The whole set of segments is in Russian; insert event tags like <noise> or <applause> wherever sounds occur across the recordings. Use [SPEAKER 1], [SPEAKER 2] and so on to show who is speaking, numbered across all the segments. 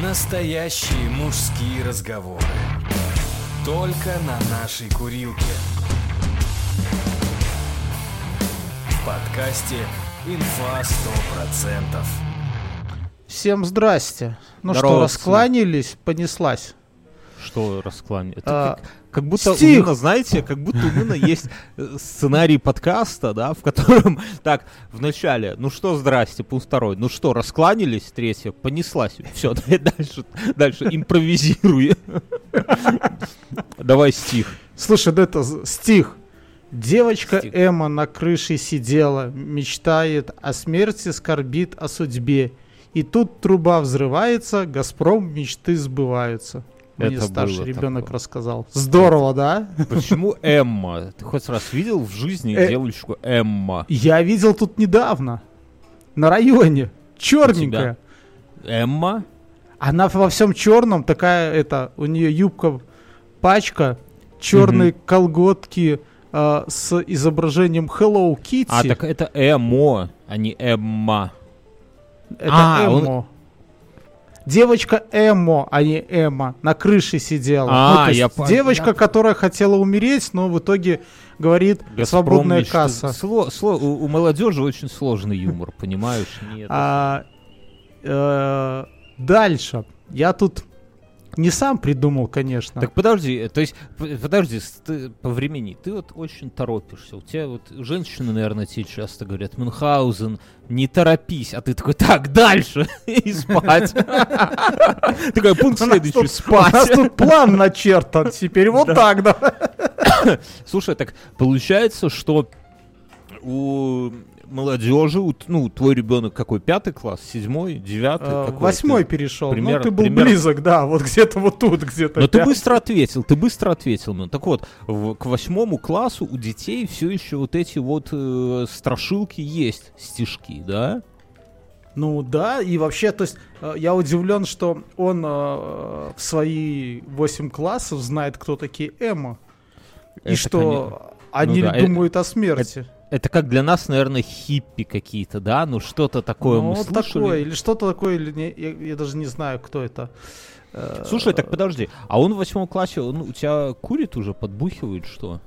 [SPEAKER 1] Настоящие мужские разговоры. Только на нашей курилке. В подкасте «Инфа 100%».
[SPEAKER 2] Всем здрасте. Ну
[SPEAKER 3] Здорово,
[SPEAKER 2] что, раскланялись, понеслась.
[SPEAKER 3] Что расклане? Это
[SPEAKER 2] А,
[SPEAKER 3] как, как будто
[SPEAKER 2] стих.
[SPEAKER 3] у Нина, знаете, как будто у Нина есть э, сценарий подкаста, да, в котором <laughs> так, в начале, ну что, здрасте, пункт второй, ну что, раскланялись, третье, понеслась, все, <laughs> дальше, дальше, импровизируй. <laughs> Давай стих.
[SPEAKER 2] Слушай, да это з- стих. Девочка
[SPEAKER 3] Стих.
[SPEAKER 2] Эмма на крыше сидела, мечтает о смерти, скорбит о судьбе. И тут труба взрывается, Газпром мечты сбываются. Мне
[SPEAKER 3] Это
[SPEAKER 2] старший ребенок
[SPEAKER 3] такое.
[SPEAKER 2] рассказал. Здорово, да?
[SPEAKER 3] Почему Эмма? Ты хоть раз видел в жизни
[SPEAKER 2] Э.
[SPEAKER 3] девочку Эмма?
[SPEAKER 2] Я видел тут недавно. На районе. Черненькая.
[SPEAKER 3] Эмма?
[SPEAKER 2] Она во всем черном, такая, это, у нее юбка, пачка, черные колготки э, с изображением Hello Kitty.
[SPEAKER 3] А, так это Эмо, а не Эмма.
[SPEAKER 2] Это
[SPEAKER 3] А, он-
[SPEAKER 2] Эмо. Девочка Эмо, а не Эмма, на крыше сидела.
[SPEAKER 3] А,
[SPEAKER 2] Ну,
[SPEAKER 3] я пон-
[SPEAKER 2] девочка,
[SPEAKER 3] я-
[SPEAKER 2] которая хотела умереть, но в итоге говорит
[SPEAKER 3] Газпром
[SPEAKER 2] свободная
[SPEAKER 3] мечты.
[SPEAKER 2] касса.
[SPEAKER 3] Сло- сло- у, у молодежи очень сложный юмор, понимаешь? Нет.
[SPEAKER 2] А, э, дальше. Я тут не сам придумал, конечно.
[SPEAKER 3] Так подожди, э, то есть, подожди, ты, по времени, ты вот очень торопишься. У тебя вот женщины, наверное, тебе часто говорят, Мюнхгаузен, не торопись, а ты такой, так, дальше, <laughs> и спать. <laughs> Такой, пункт следующий,
[SPEAKER 2] тут- У нас
[SPEAKER 3] спать.
[SPEAKER 2] тут план начертан. Теперь вот так, да. <coughs>
[SPEAKER 3] Слушай, так получается, что у молодежи, ну, твой ребенок какой, пятый класс, седьмой, девятый?
[SPEAKER 2] Э,
[SPEAKER 3] какой?
[SPEAKER 2] Восьмой
[SPEAKER 3] Ты-
[SPEAKER 2] перешел. Ну,
[SPEAKER 3] примерно-
[SPEAKER 2] ты был
[SPEAKER 3] примерно-
[SPEAKER 2] близок, да. Вот где-то вот тут, где-то.
[SPEAKER 3] Но ты
[SPEAKER 2] пятый.
[SPEAKER 3] быстро ответил, ты быстро ответил. Ну, так вот, в- к восьмому классу у детей все еще вот эти вот э, страшилки есть, стишки, да?
[SPEAKER 2] Ну да, и вообще, то есть, э, я удивлен, что он э, в свои 8 классов знает, кто такие Эмма. И
[SPEAKER 3] Это,
[SPEAKER 2] что они
[SPEAKER 3] Ну да, э-
[SPEAKER 2] думают о смерти.
[SPEAKER 3] Это как для нас, наверное, хиппи какие-то, да? Ну, что-то такое
[SPEAKER 2] ну,
[SPEAKER 3] мы
[SPEAKER 2] вот
[SPEAKER 3] слышали.
[SPEAKER 2] такое, или что-то такое, или не, я, я даже не знаю, кто это. Э,
[SPEAKER 3] Слушай, так подожди, а он в восьмом классе, он у тебя курит уже, подбухивает, что?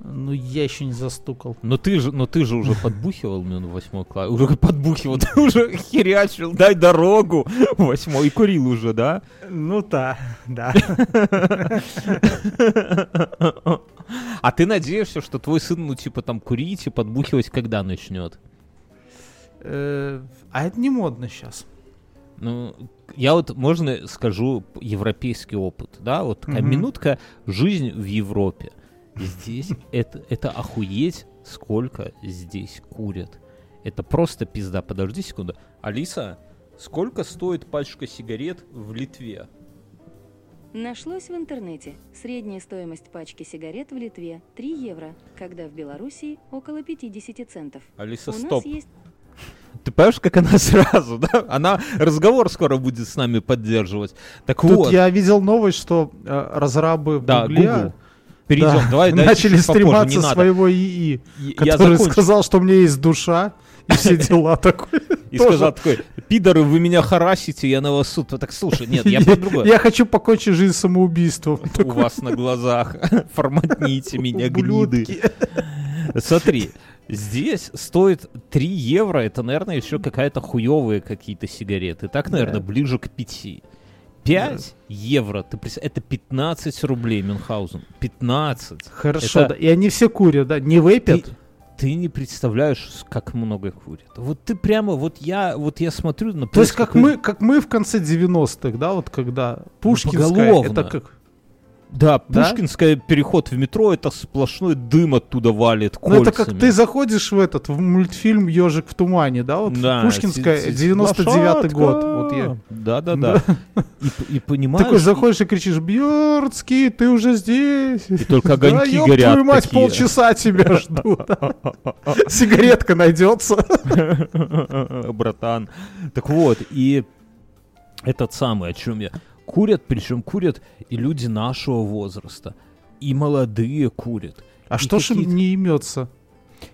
[SPEAKER 2] Ну, я еще не застукал.
[SPEAKER 3] Но ты же, но ты же уже <laughs> подбухивал ну, в восьмой классе. Уже подбухивал, <laughs> ты уже херячил, дай дорогу. <laughs> Восьмой и курил уже, да?
[SPEAKER 2] Ну да, да. <laughs>
[SPEAKER 3] А ты надеешься, что твой сын, ну, типа, там, курить и подбухивать когда начнет?
[SPEAKER 2] Э, А это не модно сейчас.
[SPEAKER 3] Ну, я вот, можно скажу, европейский опыт, да? Вот такая
[SPEAKER 2] Мгм.
[SPEAKER 3] минутка жизнь в Европе. Здесь <laughs> это, это охуеть, сколько здесь курят. Это просто пизда. Подожди секунду. Алиса, сколько стоит пачка сигарет в Литве?
[SPEAKER 4] Нашлось в интернете. Средняя стоимость пачки сигарет в Литве 3 евро, когда в Белоруссии около 50 центов.
[SPEAKER 3] Алиса,
[SPEAKER 4] У
[SPEAKER 3] стоп.
[SPEAKER 4] нас есть
[SPEAKER 3] Ты понимаешь, как она <laughs> сразу, да? Она разговор скоро будет с нами поддерживать. Так
[SPEAKER 2] Тут
[SPEAKER 3] вот,
[SPEAKER 2] я видел новость, что э, разрабы в
[SPEAKER 3] да,
[SPEAKER 2] Гугле
[SPEAKER 3] Google. Перейдем,
[SPEAKER 2] да,
[SPEAKER 3] давай, <laughs>
[SPEAKER 2] начали
[SPEAKER 3] попозже,
[SPEAKER 2] стрематься своего ИИ,
[SPEAKER 3] Я
[SPEAKER 2] который
[SPEAKER 3] закончу.
[SPEAKER 2] сказал, что у меня есть душа и все дела такое.
[SPEAKER 3] И сказал такой, пидоры, вы меня харасите, я на вас суд. Так слушай, нет, я про другое.
[SPEAKER 2] Я хочу покончить жизнь самоубийством.
[SPEAKER 3] У вас на глазах. <laughs> Форматните меня, гниды. Смотри, здесь стоит 3 евро, это, наверное, еще какая-то хуевые какие-то сигареты. Так, наверное,
[SPEAKER 2] Да.
[SPEAKER 3] ближе к 5. 5 евро, ты прис- это 15 рублей, Мюнхгаузен. 15.
[SPEAKER 2] Хорошо,
[SPEAKER 3] Это-
[SPEAKER 2] да. И они все курят, да? Не вейпят?
[SPEAKER 3] Ты, ты не представляешь, как много курят. Вот ты прямо, вот я, вот я смотрю на
[SPEAKER 2] То есть как мы, как мы в конце 90-х, да, вот когда Пушкинская,
[SPEAKER 3] поголовно.
[SPEAKER 2] это как...
[SPEAKER 3] Да,
[SPEAKER 2] Да?
[SPEAKER 3] Пушкинская переход в метро, это сплошной дым оттуда валит
[SPEAKER 2] Ну это как ты заходишь в этот, в мультфильм «Ежик в тумане», да, вот
[SPEAKER 3] Да,
[SPEAKER 2] Пушкинская,
[SPEAKER 3] си- си-
[SPEAKER 2] 99-й год, вот я.
[SPEAKER 3] Да-да-да. И, и понимаешь...
[SPEAKER 2] Такой заходишь и кричишь, Бьердский, ты уже здесь.
[SPEAKER 3] И только
[SPEAKER 2] Да,
[SPEAKER 3] огоньки
[SPEAKER 2] ёб
[SPEAKER 3] горят
[SPEAKER 2] твою мать,
[SPEAKER 3] такие.
[SPEAKER 2] полчаса тебя жду. <laughs> Сигаретка найдется.
[SPEAKER 3] Братан. Так вот, и этот самый, о чем я... Курят, причем курят и люди нашего возраста. И молодые курят.
[SPEAKER 2] А
[SPEAKER 3] И
[SPEAKER 2] что ж им не имется?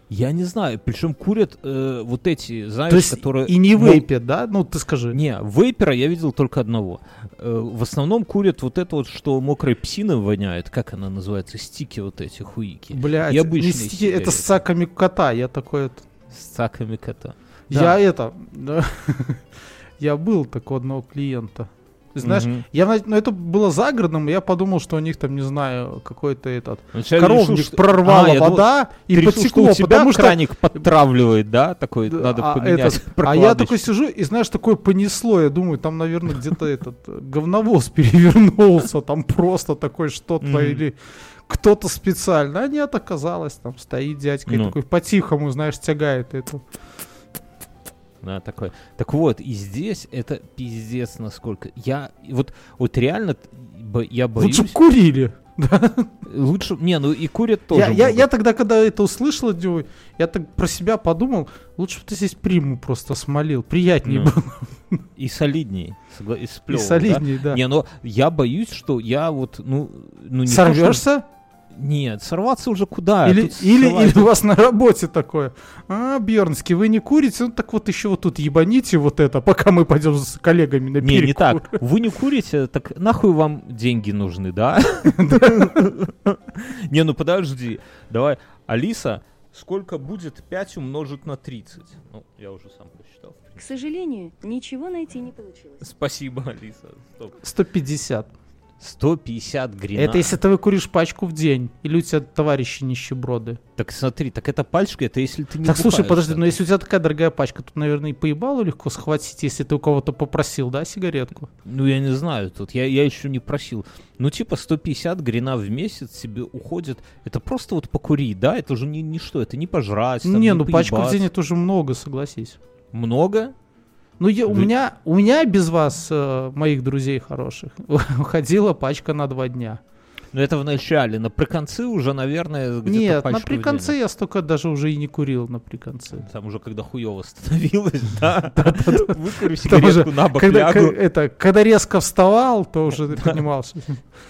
[SPEAKER 3] Я не знаю, причем курят э, вот эти, знаешь,
[SPEAKER 2] То есть
[SPEAKER 3] которые...
[SPEAKER 2] и не
[SPEAKER 3] ну,
[SPEAKER 2] вейпят, да? Ну, ты скажи.
[SPEAKER 3] Не, вейпера я видел только одного. Э, в основном курят вот это вот, что мокрой псиной воняет. Как она называется? Стики вот эти, хуики.
[SPEAKER 2] Блядь, не стики, это с саками кота, я такой... это-
[SPEAKER 3] С цаками кота.
[SPEAKER 2] Я
[SPEAKER 3] Да.
[SPEAKER 2] это... да. <laughs> Я был такой у одного клиента. Знаешь,
[SPEAKER 3] Мгм.
[SPEAKER 2] я, ну, это было загородным, и я подумал, что у них там, не знаю, какой-то этот
[SPEAKER 3] Вначале
[SPEAKER 2] коровник
[SPEAKER 3] решил, что-
[SPEAKER 2] прорвала
[SPEAKER 3] А, я думал,
[SPEAKER 2] вода и
[SPEAKER 3] что
[SPEAKER 2] потекло,
[SPEAKER 3] тебя
[SPEAKER 2] потому что
[SPEAKER 3] краник подтравливает, да? Такой, надо
[SPEAKER 2] а
[SPEAKER 3] поменять
[SPEAKER 2] этот- А я <laughs> такой сижу, и знаешь, такое понесло. Я думаю, там, наверное, где-то этот э, говновоз <laughs> перевернулся, там просто такое что-то или кто-то специально. А нет, оказалось, там стоит дядька и
[SPEAKER 3] Ну.
[SPEAKER 2] такой по-тихому, знаешь, тягает это.
[SPEAKER 3] Да, такой. Так вот, и здесь это пиздец насколько. Я вот, вот реально я боюсь.
[SPEAKER 2] Лучше курили. <laughs>
[SPEAKER 3] Лучше, не, ну и курят тоже.
[SPEAKER 2] Я, я, я тогда, когда это услышал, я так про себя подумал, лучше бы ты здесь приму просто смолил. Приятнее
[SPEAKER 3] Ну,
[SPEAKER 2] было.
[SPEAKER 3] И солидней. согла- И,
[SPEAKER 2] И
[SPEAKER 3] сплёвывал, да?
[SPEAKER 2] солиднее, да.
[SPEAKER 3] Не, но я боюсь, что я вот, ну, ну не
[SPEAKER 2] Сорвешься?
[SPEAKER 3] Нет, сорваться уже куда?
[SPEAKER 2] или,
[SPEAKER 3] Тут
[SPEAKER 2] или,
[SPEAKER 3] срывать-
[SPEAKER 2] или у вас на работе такое. А, Бьернский, вы не курите? Ну так вот еще вот тут ебаните вот это, пока мы пойдем с коллегами на
[SPEAKER 3] Не, не
[SPEAKER 2] перекур».
[SPEAKER 3] так. Вы не курите, так нахуй вам деньги нужны, да? <laughs> Не, ну подожди. Давай, Алиса, сколько будет 5 умножить на 30? Ну, я уже сам посчитал.
[SPEAKER 4] К сожалению, ничего найти не получилось.
[SPEAKER 3] Спасибо, Алиса. Стоп.
[SPEAKER 2] 150.
[SPEAKER 3] 150 грина.
[SPEAKER 2] Это если ты выкуришь пачку в день. Или у тебя товарищи нищеброды.
[SPEAKER 3] Так смотри, так это пальчика, это если ты не
[SPEAKER 2] так, слушай, подожди, но если у тебя такая дорогая пачка, тут, наверное, и поебало легко схватить, если ты у кого-то попросил, да, сигаретку?
[SPEAKER 3] Ну, я не знаю, тут я, я еще не просил. Ну, типа 150 грина в месяц себе уходит. Это просто вот покурить, да? Это уже не, не что, это не пожрать, там,
[SPEAKER 2] не, ну пачку в
[SPEAKER 3] поебаться.
[SPEAKER 2] день это уже много, согласись.
[SPEAKER 3] Много?
[SPEAKER 2] Ну, я, у, меня, у меня без вас, э, моих друзей хороших, <laughs> уходила пачка на два дня.
[SPEAKER 3] Ну, это в начале. На приконце уже, наверное, где-то
[SPEAKER 2] Нет, на приконце я столько даже уже и не курил на приконце.
[SPEAKER 3] Там уже когда хуево становилось, да? <laughs> <laughs> Выкурю сигаретку на бок,
[SPEAKER 2] это, когда резко вставал, то уже что...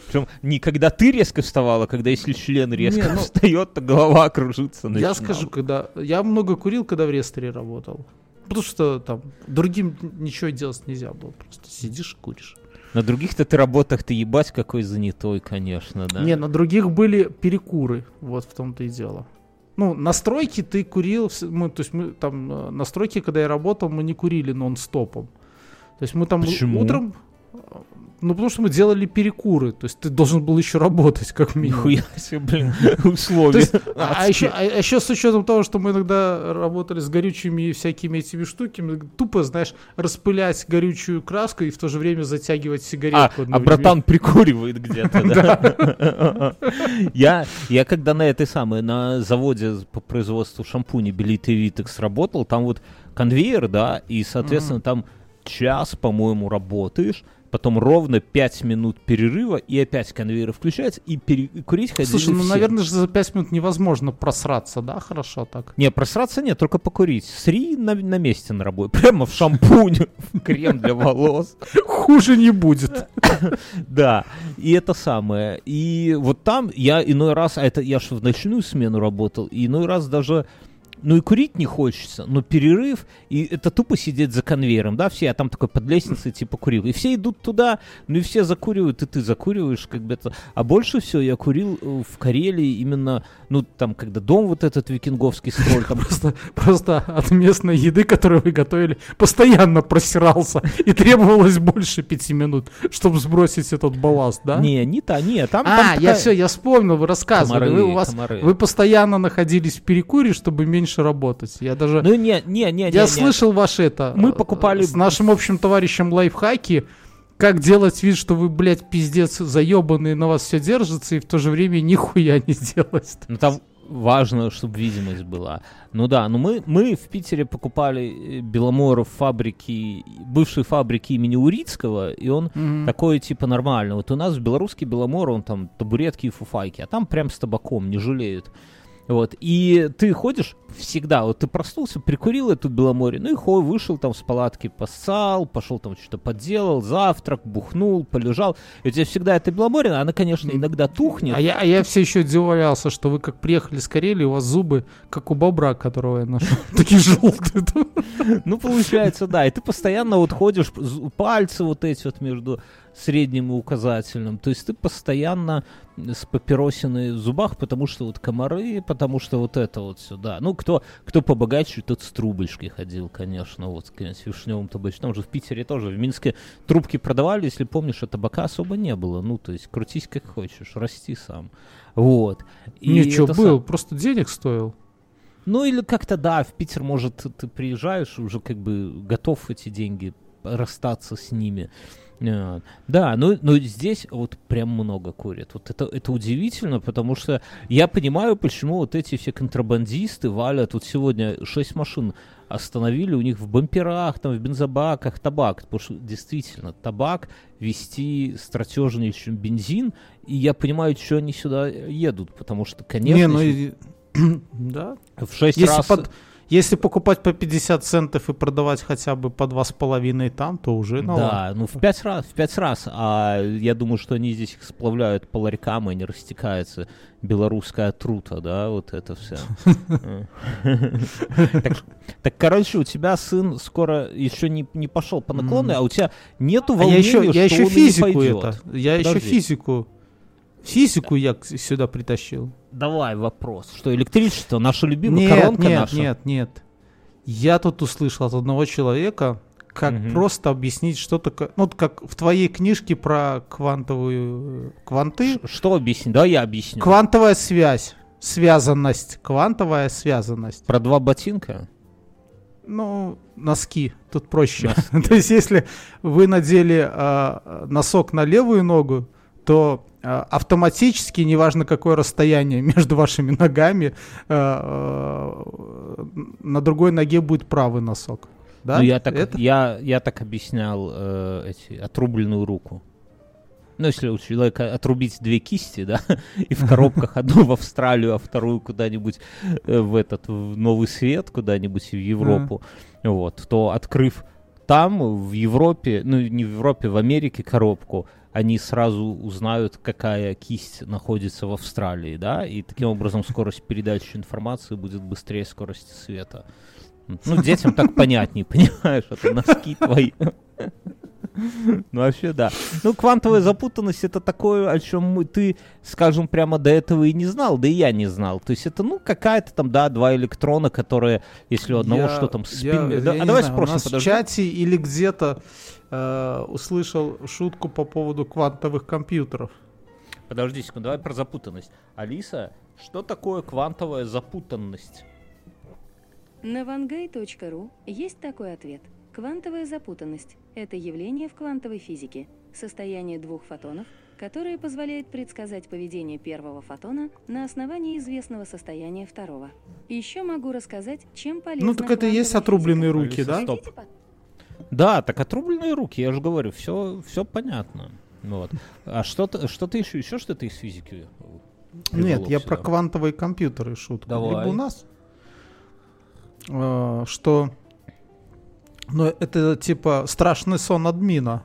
[SPEAKER 3] Причем не когда ты резко вставал, а когда если член резко
[SPEAKER 2] ну,
[SPEAKER 3] встает, то голова кружится.
[SPEAKER 2] Я скажу, когда... Я много курил, когда в ресторе работал. Потому что там другим ничего делать нельзя было. Просто сидишь и куришь.
[SPEAKER 3] На других-то ты работах ты ебать какой занятой, конечно, да.
[SPEAKER 2] Не, на других были перекуры. Вот в том-то и дело. Ну, настройки ты курил, мы, то есть мы там э, настройки, когда я работал, мы не курили нон-стопом. То есть мы там
[SPEAKER 3] Почему?
[SPEAKER 2] утром, ну потому что мы делали перекуры, то есть ты должен был еще работать как <laughs> минимум.
[SPEAKER 3] Нихуя себе, блин, <laughs> условия.
[SPEAKER 2] есть, а,
[SPEAKER 3] адские.
[SPEAKER 2] еще, а, еще с учетом того, что мы иногда работали с горючими всякими этими штуками, тупо, знаешь, распылять горючую краску и в то же время затягивать
[SPEAKER 3] А,
[SPEAKER 2] сигаретку.
[SPEAKER 3] а братан прикуривает где-то, <laughs> да? Я, я когда на этой самой, на заводе по производству шампуней Белит и Витекс работал, там вот конвейер, да, и, соответственно, там час, по-моему, работаешь, потом ровно 5 минут перерыва, и опять конвейер включается, и пере- и курить ходили
[SPEAKER 2] Слушай, ну,
[SPEAKER 3] все.
[SPEAKER 2] наверное же за 5 минут невозможно просраться, да, хорошо так?
[SPEAKER 3] Не, просраться нет, только покурить. Сри на, на месте на работе. <laughs> Прямо в шампунь, в крем для волос.
[SPEAKER 2] Хуже не будет. <laughs>
[SPEAKER 3] Да, и это самое. И вот там я иной раз, а это я же в ночную смену работал, и иной раз даже, ну и курить не хочется, но перерыв, и это тупо сидеть за конвейером, да, все, я там такой под лестницей типа курил, и все идут туда, ну и все закуривают, и ты закуриваешь, как бы это. А больше всего я курил э, в Карелии именно, ну там, когда дом вот этот викинговский строили, там
[SPEAKER 2] Просто, просто от местной еды, которую вы готовили, постоянно просирался. И требовалось больше пяти минут, чтобы сбросить этот балласт, да?
[SPEAKER 3] Не, не та, не, там,
[SPEAKER 2] А,
[SPEAKER 3] там
[SPEAKER 2] я
[SPEAKER 3] такая-
[SPEAKER 2] все, я вспомнил, вы рассказывали.
[SPEAKER 3] Комары,
[SPEAKER 2] вы, у вас,
[SPEAKER 3] комары.
[SPEAKER 2] вы постоянно находились в перекуре, чтобы меньше работать. Я даже...
[SPEAKER 3] Ну не, не, не,
[SPEAKER 2] я
[SPEAKER 3] не, не.
[SPEAKER 2] слышал ваше это.
[SPEAKER 3] Мы
[SPEAKER 2] э,
[SPEAKER 3] покупали-
[SPEAKER 2] С нашим общим товарищем лайфхаки. Как делать вид, что вы, блядь, пиздец заебанные, на вас все держится, и в то же время нихуя не <laughs> делать.
[SPEAKER 3] Ну там важно, чтобы видимость была. Ну да, ну мы, мы в Питере покупали э, Беломор в фабрике, бывшей фабрики имени Урицкого, и он такой типа нормальный. Вот у нас в белорусский Беломор, он там табуретки и фуфайки, а там прям с табаком, не жалеют. Вот, и ты ходишь, всегда, вот ты проснулся, прикурил эту Беломоре, ну и хой, вышел там с палатки, поссал, пошел там что-то подделал, завтрак, бухнул, полежал. И у тебя всегда это Беломоре, она, конечно, иногда тухнет.
[SPEAKER 2] А я, а я все еще удивлялся, что вы как приехали с Карелии, у вас зубы, как у бобра, которого я нашел, <laughs> такие желтые.
[SPEAKER 3] Ну, получается, да. И ты постоянно вот ходишь, пальцы вот эти вот между средним и указательным. То есть ты постоянно с папиросиной в зубах, потому что вот комары, потому что вот это вот сюда. Ну, кто, кто побогаче, тот с трубочкой ходил, конечно, вот с вишневым табачным. Же в Питере тоже, в Минске трубки продавали, если помнишь, а табака особо не было. Ну, то есть крутись как хочешь, расти сам. Вот. И
[SPEAKER 2] Ничего, был,
[SPEAKER 3] сам-
[SPEAKER 2] просто денег стоил.
[SPEAKER 3] ну или как-то да, в Питер, может, ты приезжаешь, уже как бы готов эти деньги расстаться с ними. Э, Да, но, но здесь вот прям много курят. Вот это, это удивительно, потому что я понимаю, почему вот эти все контрабандисты валят. Вот сегодня шесть машин остановили, у них в бамперах, там, в бензобаках табак. Потому что действительно, табак вести стратежнее, чем бензин. И я понимаю, что они сюда едут, потому что, конечно,
[SPEAKER 2] Не, ну
[SPEAKER 3] если <clears throat>
[SPEAKER 2] да.
[SPEAKER 3] в шесть
[SPEAKER 2] Если,
[SPEAKER 3] раз...
[SPEAKER 2] под- если покупать по 50 центов и продавать хотя бы по 2,5 там, то уже ну,
[SPEAKER 3] Да, ну в пять раз, в пять раз. А я думаю, что они здесь их сплавляют по ларькам, и не растекается белорусская трута, да, вот это все. <laughs> Так, короче, у тебя сын скоро еще не, пошел по наклонной, а у тебя нету
[SPEAKER 2] А
[SPEAKER 3] волнения,
[SPEAKER 2] я
[SPEAKER 3] что
[SPEAKER 2] еще
[SPEAKER 3] он не
[SPEAKER 2] физику
[SPEAKER 3] пойдет.
[SPEAKER 2] это. Я еще физику. Физику я сюда притащил.
[SPEAKER 3] Давай вопрос. Что электричество, наша любимая
[SPEAKER 2] Нет,
[SPEAKER 3] коронка
[SPEAKER 2] нет,
[SPEAKER 3] наша?
[SPEAKER 2] нет, нет. Я тут услышал от одного человека, как
[SPEAKER 3] Мгм.
[SPEAKER 2] просто объяснить, что такое. Ну, как в твоей книжке про квантовую э, кванты.
[SPEAKER 3] Ш- Что объяснить? Да, я объясню.
[SPEAKER 2] Квантовая связь. Связанность. Квантовая связанность.
[SPEAKER 3] Про два ботинка?
[SPEAKER 2] Ну, носки. Тут проще. <laughs> То есть, если вы надели а, носок на левую ногу, то а, автоматически, неважно какое расстояние <laughs> между вашими ногами, а, а, на другой ноге будет правый носок. Да?
[SPEAKER 3] Ну, я так,
[SPEAKER 2] Это-
[SPEAKER 3] я, я так объяснял э, эти, отрубленную руку. Ну, если у человека отрубить две кисти, да, <laughs> и в коробках <laughs> одну в Австралию, а вторую куда-нибудь э, в этот, в Новый Свет, куда-нибудь в Европу, вот, то открыв там, в Европе, ну, не в Европе, в Америке коробку, они сразу узнают, какая кисть находится в Австралии, да, и таким образом скорость передачи информации будет быстрее скорости света. Ну, детям так понятнее, <laughs> понимаешь, это носки твои. <laughs> Ну, вообще, да. Ну, квантовая запутанность это такое, о чем мы, ты, скажем, прямо до этого и не знал, да и я не знал. То есть это, ну, какая-то там, да, два электрона, которые, если у одного
[SPEAKER 2] Я-
[SPEAKER 3] что там
[SPEAKER 2] я-
[SPEAKER 3] спин...
[SPEAKER 2] я
[SPEAKER 3] Да,
[SPEAKER 2] не
[SPEAKER 3] а давай
[SPEAKER 2] знаю,
[SPEAKER 3] спросим,
[SPEAKER 2] У нас в
[SPEAKER 3] подожди.
[SPEAKER 2] чате или где-то э, услышал шутку по поводу квантовых компьютеров.
[SPEAKER 3] Подожди секунду, давай про запутанность. Алиса, что такое квантовая запутанность?
[SPEAKER 4] На vangay.ru есть такой ответ. Квантовая запутанность – это явление в квантовой физике, состояние двух фотонов, которое позволяет предсказать поведение первого фотона на основании известного состояния второго. Еще могу рассказать, чем полезна
[SPEAKER 2] Ну, так это и есть отрубленные
[SPEAKER 4] физика.
[SPEAKER 2] руки,
[SPEAKER 3] Алиса,
[SPEAKER 2] да?
[SPEAKER 3] стоп. Да, так отрубленные руки, я же говорю, все, все понятно. Вот. А что ты, что ты еще, еще что-то из физики?
[SPEAKER 2] Нет, я
[SPEAKER 3] сюда?
[SPEAKER 2] про квантовые компьютеры шутку.
[SPEAKER 3] Давай.
[SPEAKER 2] Либо у нас, э, что, ну, это типа страшный сон админа.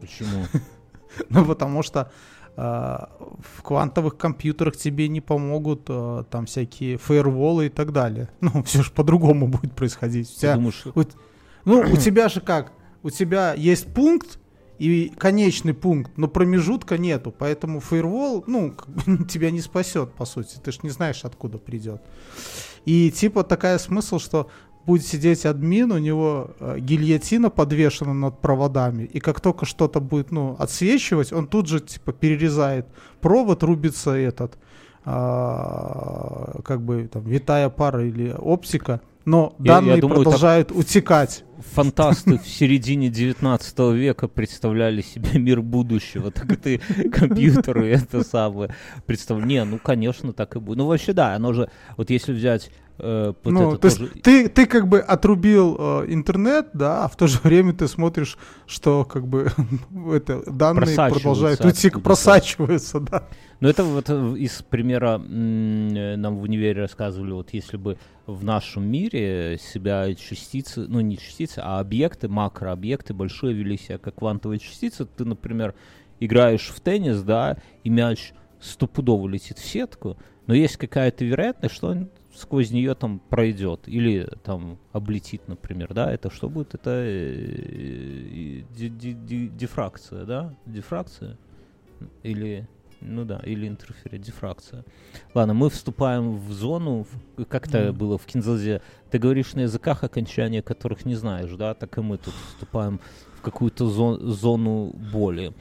[SPEAKER 3] Почему? <laughs>
[SPEAKER 2] Ну, потому что э, в квантовых компьютерах тебе не помогут э, там всякие фаерволы и так далее. <laughs> Ну, все же по-другому будет происходить. У тебя-
[SPEAKER 3] думаешь,
[SPEAKER 2] ну, у <clears throat> тебя же как? У тебя есть пункт и конечный пункт, но промежутка нету, поэтому фаервол, ну, <laughs> тебя не спасет, по сути. Ты ж не знаешь, откуда придет. И типа такая смысл, что будет сидеть админ, у него э, гильотина подвешена над проводами, и как только что-то будет, ну, отсвечивать, он тут же, типа, перерезает провод, рубится этот, а, как бы, там, витая пара или оптика, но
[SPEAKER 3] Я- я
[SPEAKER 2] данные
[SPEAKER 3] думаю, так-
[SPEAKER 2] продолжают утекать.
[SPEAKER 3] фантасты в <laughs> середине 19 века представляли себе мир будущего, так и ты компьютеры это самое представляешь. Не, ну, конечно, так и будет. Ну, вообще, да, оно же, вот если взять э, вот
[SPEAKER 2] ну, то есть
[SPEAKER 3] тоже-
[SPEAKER 2] ты, ты как бы отрубил э, интернет, да, а в то же время ты смотришь, что как бы <laughs> это данные продолжают уйти, просачиваются, да.
[SPEAKER 3] Ну, это вот э, из примера нам в универе рассказывали, вот если бы в нашем мире себя частицы, ну не частицы, а объекты, макрообъекты большие вели себя как квантовые частицы, ты, например, играешь в теннис, да, и мяч стопудово летит в сетку, но есть какая-то вероятность, что он сквозь нее там пройдет или там облетит, например, да, это что будет? Это э, ди- ди- ди- дифракция, да, дифракция или ну да, или интерферия, дифракция. Ладно, мы вступаем в зону, в- как это
[SPEAKER 2] Мгм.
[SPEAKER 3] было в Кинзазе. Ты говоришь на языках, окончания которых не знаешь, да, так и мы тут вступаем в какую-то зо- зону боли.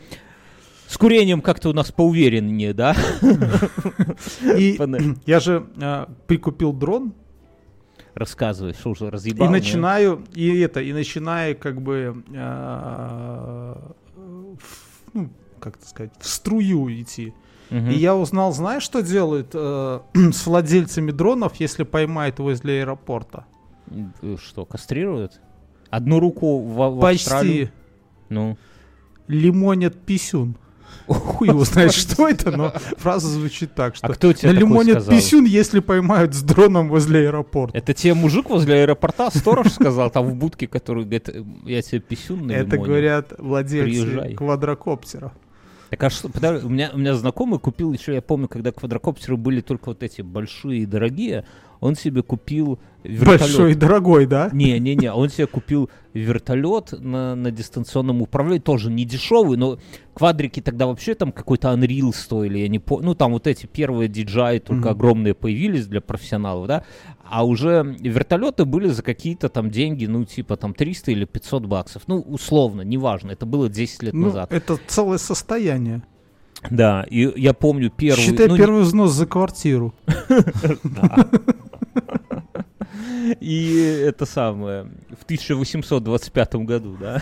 [SPEAKER 3] С курением как-то у нас поувереннее, да? <laughs>
[SPEAKER 2] И <clears throat> я же э, прикупил дрон
[SPEAKER 3] Рассказывай, что уже разъебал.
[SPEAKER 2] и начинаю, и это, и начинаю как бы, э, в- ну, как это сказать, в струю идти.
[SPEAKER 3] Мгм.
[SPEAKER 2] И я узнал, знаешь, что делают э, <clears throat> с владельцами дронов, если поймают возле аэропорта?
[SPEAKER 3] Э, Что, кастрируют? Одну руку в, в Австралию?
[SPEAKER 2] Почти
[SPEAKER 3] Ну,
[SPEAKER 2] лимонят писюн. Хуй его знает, <laughs> что это, но фраза звучит так, что
[SPEAKER 3] а кто тебе
[SPEAKER 2] на
[SPEAKER 3] такое
[SPEAKER 2] лимонят
[SPEAKER 3] сказал?
[SPEAKER 2] писюн, если поймают с дроном возле аэропорта.
[SPEAKER 3] Это тебе мужик возле аэропорта, сторож сказал, там в будке, который говорит, «Э, я тебе писюн на
[SPEAKER 2] Это говорят владельцы
[SPEAKER 3] Приезжай.
[SPEAKER 2] квадрокоптера.
[SPEAKER 3] Так а что, у меня, у меня знакомый купил еще, я помню, когда квадрокоптеры были только вот эти большие и дорогие, он себе купил вертолет.
[SPEAKER 2] Большой и дорогой, да?
[SPEAKER 3] Не-не-не, он себе купил вертолет на, на дистанционном управлении, тоже не дешевый, но квадрики тогда вообще там какой-то Unreal стоили, я не помню, ну там вот эти первые DJI только
[SPEAKER 2] Мгм.
[SPEAKER 3] огромные появились для профессионалов, да, а уже вертолеты были за какие-то там деньги, ну типа там 300 или 500 баксов, ну условно, неважно, это было 10 лет
[SPEAKER 2] Ну,
[SPEAKER 3] назад.
[SPEAKER 2] это целое состояние.
[SPEAKER 3] Да, и я помню первый...
[SPEAKER 2] Считай
[SPEAKER 3] ну, не-
[SPEAKER 2] первый взнос за квартиру. <laughs>
[SPEAKER 3] И это самое, в 1825 году, да.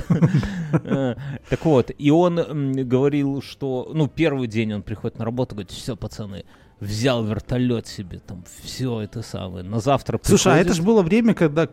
[SPEAKER 3] Э, Так вот, и он говорил, что, ну, первый день он приходит на работу, говорит, все, пацаны, взял вертолет себе, там, все это самое. На завтра
[SPEAKER 2] Слушай, а это же было время, когда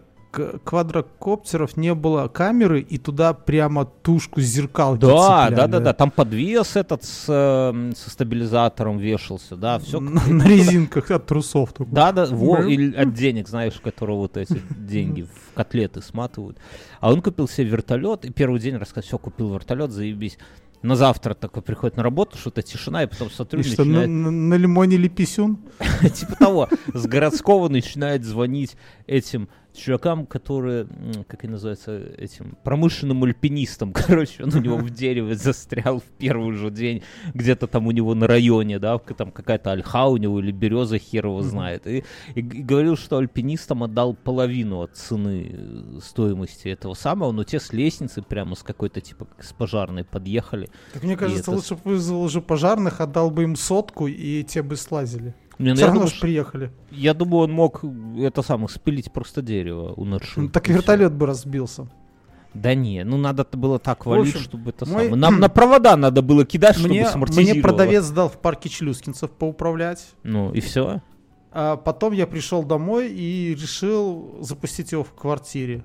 [SPEAKER 2] квадрокоптеров не было камеры, и туда прямо тушку с зеркалки
[SPEAKER 3] Да, да, да, да, там подвес этот с, э, со стабилизатором вешался, да, все.
[SPEAKER 2] На, на резинках от трусов. только.
[SPEAKER 3] Да, да, во, или от денег, знаешь, которые вот эти деньги в котлеты сматывают. А он купил себе вертолет, и первый день рассказал, все, купил вертолет, заебись. На завтра такой приходит на работу, что-то тишина, и потом смотрю,
[SPEAKER 2] И что, на,
[SPEAKER 3] начинает,
[SPEAKER 2] на, на лимоне ли писюн? <laughs>
[SPEAKER 3] типа того, с городского начинает звонить этим чувакам, которые, как они называются, этим промышленным альпинистам, <laughs> короче, он у него в дереве застрял в первый же день, где-то там у него на районе, да, там какая-то ольха у него или береза хер его знает, и, и и говорил, что альпинистам отдал половину от цены э, стоимости этого самого, но те с лестницы прямо с какой-то, типа, с пожарной подъехали.
[SPEAKER 2] Так мне кажется,
[SPEAKER 3] это
[SPEAKER 2] лучше бы вызвал уже пожарных, отдал бы им сотку, и те бы слазили.
[SPEAKER 3] Не, ну,
[SPEAKER 2] Все равно
[SPEAKER 3] думаю,
[SPEAKER 2] приехали.
[SPEAKER 3] я думаю, он мог это самое спилить просто дерево у Норшин.
[SPEAKER 2] Ну, так вертолет бы разбился.
[SPEAKER 3] Да не, ну надо т- было так валить,
[SPEAKER 2] общем,
[SPEAKER 3] чтобы это
[SPEAKER 2] мой-
[SPEAKER 3] самое. Нам <clears throat> на провода надо было кидать, чтобы
[SPEAKER 2] Мне,
[SPEAKER 3] самортизировало.
[SPEAKER 2] мне продавец дал в парке Челюскинцев поуправлять.
[SPEAKER 3] Ну и все.
[SPEAKER 2] А потом я пришел домой и решил запустить его в квартире.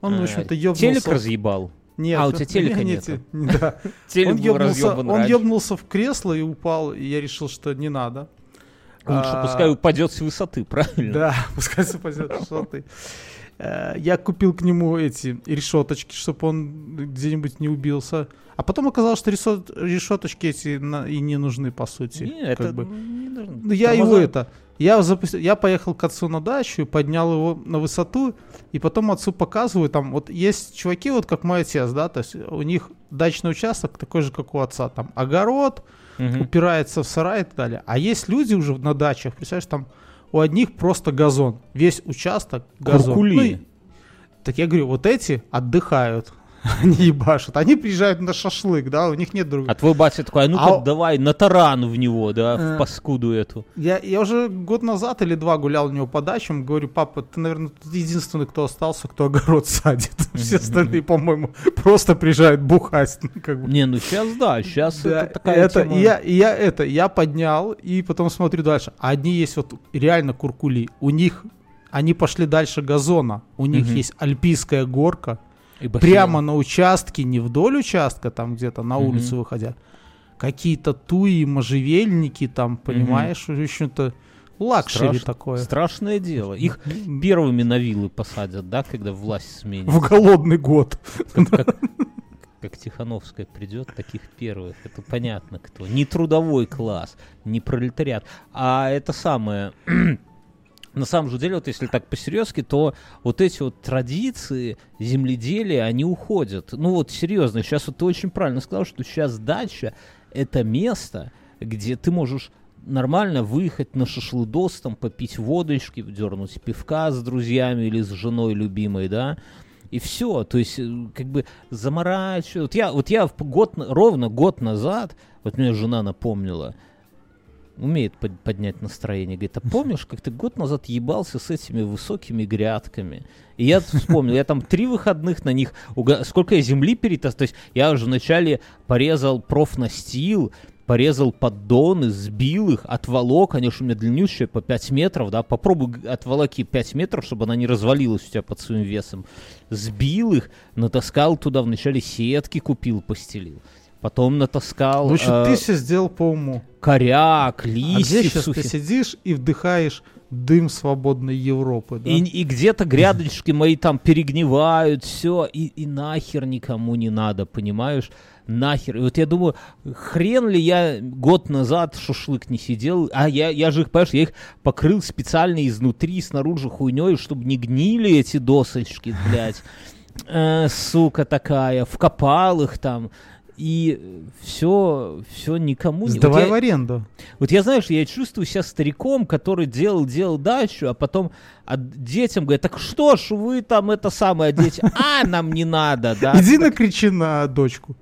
[SPEAKER 2] Он, в общем-то, ёбнулся.
[SPEAKER 3] Телек разъебал.
[SPEAKER 2] Нет.
[SPEAKER 3] А, у тебя телека
[SPEAKER 2] нет. <laughs> Да.
[SPEAKER 3] Телек
[SPEAKER 2] Он ёбнулся, он ёбнулся в кресло и упал, и я решил, что не надо.
[SPEAKER 3] Лучше
[SPEAKER 2] А,
[SPEAKER 3] пускай упадет с высоты, правильно?
[SPEAKER 2] Да, <laughs> пускай запасет высоты. Э, Я купил к нему эти решеточки, чтобы он где-нибудь не убился. А потом оказалось, что решет- решеточки эти на- и не нужны, по сути.
[SPEAKER 3] Не,
[SPEAKER 2] как
[SPEAKER 3] это
[SPEAKER 2] бы.
[SPEAKER 3] не нужно.
[SPEAKER 2] Ну, я его это... Я, запустил, я поехал к отцу на дачу, поднял его на высоту, и потом отцу показываю, там вот есть чуваки, вот как мой отец, да, то есть у них дачный участок такой же, как у отца, там огород,
[SPEAKER 3] Мгм.
[SPEAKER 2] упирается в сарай и так далее. А есть люди уже на дачах, представляешь, там у одних просто газон, весь участок газон.
[SPEAKER 3] Куркули.
[SPEAKER 2] Ну так я говорю, вот эти отдыхают, <laughs> они ебашат, они приезжают на шашлык, да, у них нет другого.
[SPEAKER 3] А твой батя такой, а ну-ка
[SPEAKER 2] А-
[SPEAKER 3] давай на таран в него, да,
[SPEAKER 2] Э.
[SPEAKER 3] в паскуду эту.
[SPEAKER 2] Я, я уже год назад или два гулял у него по дачам, говорю, папа, ты, наверное, единственный, кто остался, кто огород <laughs> садит. Все остальные, по-моему, просто приезжают бухать. ну, как бы.
[SPEAKER 3] Не, ну сейчас да, сейчас
[SPEAKER 2] Да,
[SPEAKER 3] это такая
[SPEAKER 2] это,
[SPEAKER 3] тема.
[SPEAKER 2] я, я это, я поднял, и потом смотрю дальше. А Одни есть вот реально куркули. У них они пошли дальше газона. У них есть альпийская горка.
[SPEAKER 3] И бассейн.
[SPEAKER 2] Прямо на участке, не вдоль участка, там где-то на улицу выходя. Какие-то туи, можжевельники там, понимаешь, в общем-то, luxury
[SPEAKER 3] Страш-
[SPEAKER 2] такое.
[SPEAKER 3] Страшное дело. Их первыми на виллы посадят, да, когда власть сменится.
[SPEAKER 2] В голодный год.
[SPEAKER 3] Как, как- как Тихановская придет, таких первых. Это понятно кто. Не трудовой класс, не пролетариат. А это самое... На самом же деле, вот если так по-серьезки, то вот эти вот традиции земледелия, они уходят. Ну вот серьезно, сейчас вот ты очень правильно сказал, что сейчас дача — это место, где ты можешь нормально выехать на шашлыдос, там, попить водочки, дернуть пивка с друзьями или с женой любимой, да, и все, то есть, э, как бы заморачивать. Вот я, вот я год, ровно год назад, вот мне жена напомнила, умеет под- поднять настроение, говорит, а помнишь, как ты год назад ебался с этими высокими грядками? И я вспомнил, я там три выходных на них, уга- сколько я земли перетас, то есть я уже вначале порезал профнастил, порезал поддоны, сбил их, отволок, они же у меня длиннющие по 5 метров, да, попробуй отволоки 5 метров, чтобы она не развалилась у тебя под своим весом. Сбил их, натаскал туда, вначале сетки купил, постелил. Потом натаскал
[SPEAKER 2] В общем,
[SPEAKER 3] э,
[SPEAKER 2] ты все сделал по уму.
[SPEAKER 3] коряк,
[SPEAKER 2] А где
[SPEAKER 3] листьев
[SPEAKER 2] сейчас ты
[SPEAKER 3] сухих.
[SPEAKER 2] сидишь и вдыхаешь дым свободной Европы, да?
[SPEAKER 3] И, и где-то грядочки мои там перегнивают, все, и, и нахер никому не надо, понимаешь? Нахер. И вот я думаю, хрен ли я год назад шашлык не сидел, а я, я же их, понимаешь, я их покрыл специально изнутри, снаружи хуйней, чтобы не гнили эти досочки, блядь. Э, сука такая, вкопал их там. И все, все никому не... Вот
[SPEAKER 2] Сдавай
[SPEAKER 3] я-
[SPEAKER 2] в аренду.
[SPEAKER 3] вот я, знаешь, я чувствую себя стариком, который делал, делал дачу, а потом от детям говорит, так что ж вы там это самое, а дети, а, нам не надо, да.
[SPEAKER 2] Иди накричи на дочку.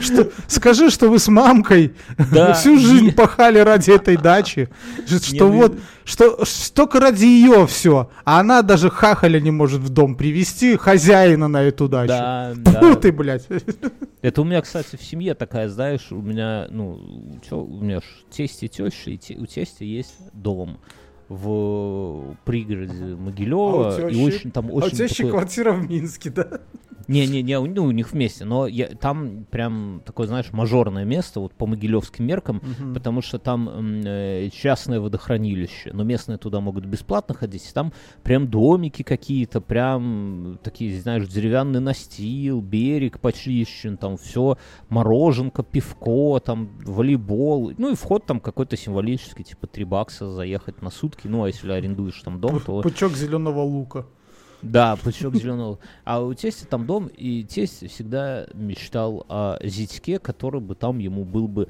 [SPEAKER 2] Что- Скажи, что вы с мамкой
[SPEAKER 3] Да.
[SPEAKER 2] всю жизнь пахали ради этой дачи. Что
[SPEAKER 3] ну,
[SPEAKER 2] вот, что только ради ее все. А она даже хахаля не может в дом привести хозяина на эту дачу.
[SPEAKER 3] Да,
[SPEAKER 2] Фу
[SPEAKER 3] да.
[SPEAKER 2] ты, блядь.
[SPEAKER 3] Это у меня, кстати, в семье такая, знаешь, у меня, ну, чё, у меня тесть и теща, и те- у тестя есть дом в пригороде Могилева,
[SPEAKER 2] А у
[SPEAKER 3] и
[SPEAKER 2] тещи?
[SPEAKER 3] очень там
[SPEAKER 2] А у
[SPEAKER 3] очень
[SPEAKER 2] еще
[SPEAKER 3] такой-
[SPEAKER 2] квартира в Минске, да?
[SPEAKER 3] Не-не-не, ну, у них вместе, но я, там прям такое, знаешь, мажорное место, вот по могилевским меркам, потому что там э, частное водохранилище, но местные туда могут бесплатно ходить, и там прям домики какие-то, прям такие, знаешь, деревянный настил, берег почищен, там все, мороженка, пивко, там волейбол, ну и вход там какой-то символический, типа 3 бакса заехать на сутки, ну а если арендуешь там дом, то...
[SPEAKER 2] Пучок зеленого лука.
[SPEAKER 3] Да, пучок зеленого. А у тестя там дом, и тесть всегда мечтал о зятьке, который бы там ему был бы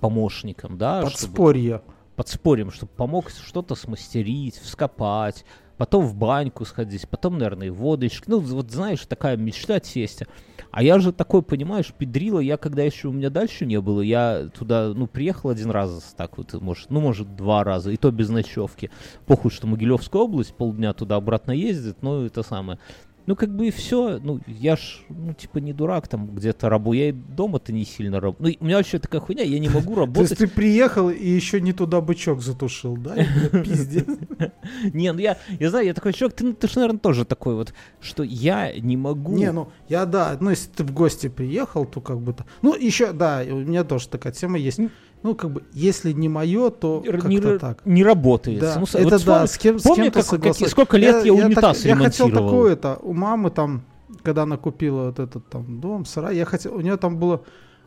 [SPEAKER 3] помощником, да, чтобы-
[SPEAKER 2] Подспорье.
[SPEAKER 3] подспорьем, чтобы помог что-то смастерить, вскопать, потом в баньку сходить, потом, наверное, и водочки. Ну, вот знаешь, такая мечта тестя. А я же такой, понимаешь, педрила, я когда еще у меня дальше не было, я туда, ну, приехал один раз, так вот, может, ну, может, два раза, и то без ночевки. Похуй, что Могилевская область, полдня туда-обратно ездит, ну, это самое. Ну, как бы и все. Ну, я ж, ну, типа, не дурак там где-то рабу. Я и дома-то не сильно работаю. Ну, у меня вообще такая хуйня, я не могу <laughs>
[SPEAKER 2] То
[SPEAKER 3] работать.
[SPEAKER 2] есть ты приехал и еще не туда бычок затушил, да? <laughs> Пиздец. <laughs>
[SPEAKER 3] Не, ну я, я знаю, я такой человек, ты, ты же, наверное, тоже такой вот, что я не могу...
[SPEAKER 2] Не, ну я да, ну если ты в гости приехал, то как бы то. Ну, еще, да, у меня тоже такая тема есть. Ну, как бы, если не мое, то
[SPEAKER 3] не,
[SPEAKER 2] так.
[SPEAKER 3] не работает.
[SPEAKER 2] Да,
[SPEAKER 3] Ну, с-
[SPEAKER 2] это
[SPEAKER 3] вот
[SPEAKER 2] да, с кем, с
[SPEAKER 3] помни,
[SPEAKER 2] кем-то
[SPEAKER 3] как- как- сколько лет я, унитаз
[SPEAKER 2] так- Я хотел такое-то, у мамы там, когда она купила вот этот там дом, сарай, я хотел, у нее там было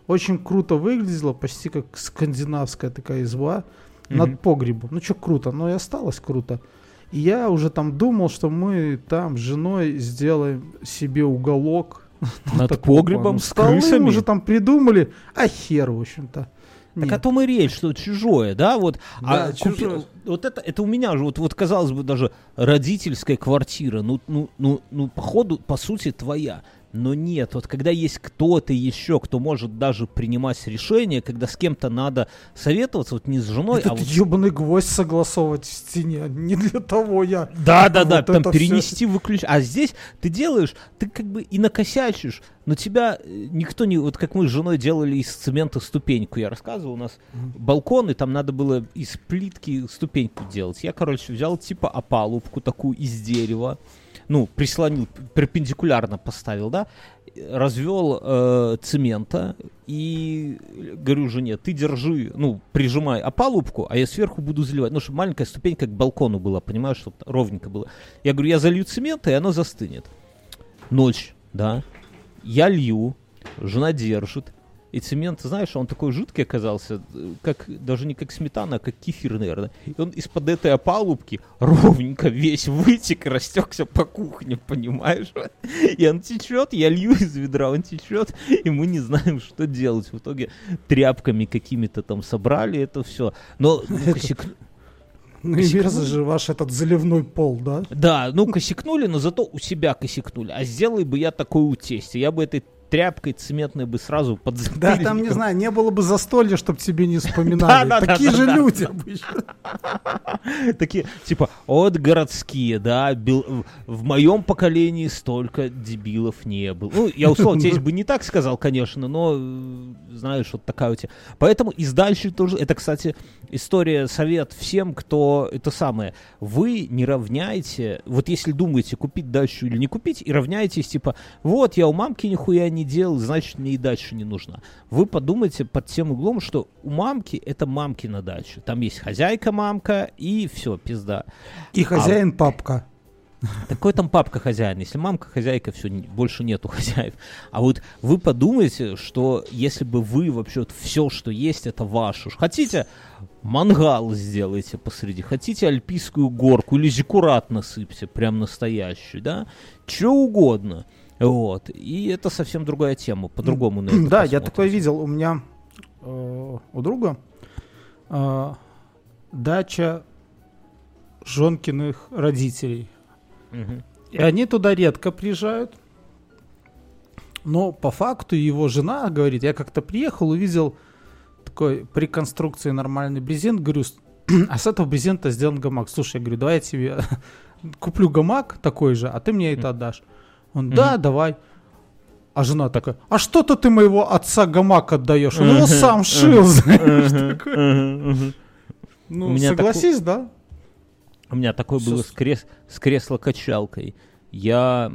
[SPEAKER 2] очень круто выглядело, почти как скандинавская такая изба
[SPEAKER 3] Мгм.
[SPEAKER 2] над погребом. Ну, что круто, но и осталось круто. И я уже там думал, что мы там с женой сделаем себе уголок. <laughs>
[SPEAKER 3] Над
[SPEAKER 2] такого
[SPEAKER 3] погребом
[SPEAKER 2] плана.
[SPEAKER 3] с крысами.
[SPEAKER 2] уже там придумали, а хер, в общем-то.
[SPEAKER 3] Так о том и речь, что чужое, да, вот.
[SPEAKER 2] Да,
[SPEAKER 3] а купи-
[SPEAKER 2] чужое.
[SPEAKER 3] Вот это, это у меня же, вот, вот казалось бы даже родительская квартира, ну, ну, ну, ну, походу, по сути, твоя. Но нет, вот когда есть кто-то еще, кто может даже принимать решения, когда с кем-то надо советоваться, вот не с женой,
[SPEAKER 2] Этот
[SPEAKER 3] а вот...
[SPEAKER 2] ебаный гвоздь согласовывать в стене. Не для того я.
[SPEAKER 3] Да, да, <laughs> да,
[SPEAKER 2] Вот
[SPEAKER 3] там перенести, выключить. А здесь ты делаешь, ты как бы и накосячишь, но тебя э, никто не... Вот как мы с женой делали из цемента ступеньку, я рассказывал, у нас балкон, и там надо было из плитки ступеньку делать. Я, короче, взял типа опалубку такую из дерева, ну, прислонил, перпендикулярно поставил, да, развел э, цемента и говорю жене, ты держи, ну, прижимай опалубку, а я сверху буду заливать. Ну, чтобы маленькая ступенька к балкону была, понимаешь, чтобы ровненько было. Я говорю, я залью цемент, и оно застынет. Ночь, да. Я лью, жена держит. И цемент, знаешь, он такой жидкий оказался, как даже не как сметана, а как кефир, наверное. И он из-под этой опалубки ровненько весь вытек, растекся по кухне, понимаешь? И он течет, я лью из ведра, он течет, и мы не знаем, что делать. В итоге тряпками какими-то там собрали это все. Но ну, косяк...
[SPEAKER 2] Ну и же ваш этот заливной пол, да?
[SPEAKER 3] Да, ну косякнули, но зато у себя косякнули. А сделай бы я такой у тестя. Я бы этой тряпкой цементной бы сразу под
[SPEAKER 2] Да, там, не знаю, не было бы застолья, чтобы тебе не вспоминали. Такие же люди обычно. <laughs>
[SPEAKER 3] Такие, типа, от городские, да, в моем поколении столько дебилов не было. Ну, я условно здесь бы не так сказал, конечно, но, знаешь, вот такая у тебя. Поэтому из дальше тоже, это, кстати, история, совет всем, кто, это самое, вы не равняете, вот если думаете, купить дальше или не купить, и равняетесь, типа, вот, я у мамки нихуя не делал, значит, мне и дача не нужна. Вы подумайте под тем углом, что у мамки это мамки на даче. Там есть хозяйка-мамка, и все, пизда.
[SPEAKER 2] И хозяин а... папка.
[SPEAKER 3] Такой там папка хозяин. Если мамка хозяйка, все, больше нету <laughs> хозяев. А вот вы подумайте, что если бы вы вообще вот все, что есть, это ваше. Хотите, мангал сделайте посреди. Хотите альпийскую горку или зиккурат насыпьте, прям настоящий, да? Че угодно. Вот. И это совсем другая тема, по-другому на это
[SPEAKER 2] Да, я такое видел. У меня э, у друга э, дача Жонкиных родителей. Угу. И они туда редко приезжают. Но по факту его жена говорит, я как-то приехал, увидел такой при конструкции нормальный брезент, говорю, <clears throat> а с этого брезента сделан гамак. Слушай, я говорю, давай я тебе <laughs> куплю гамак такой же, а ты мне это отдашь. Он, да, mm давай. А жена такая, а что-то ты моего отца гамак отдаешь? Он его сам шил, знаешь. Ну, согласись, да?
[SPEAKER 3] У меня такое было с кресло-качалкой. Я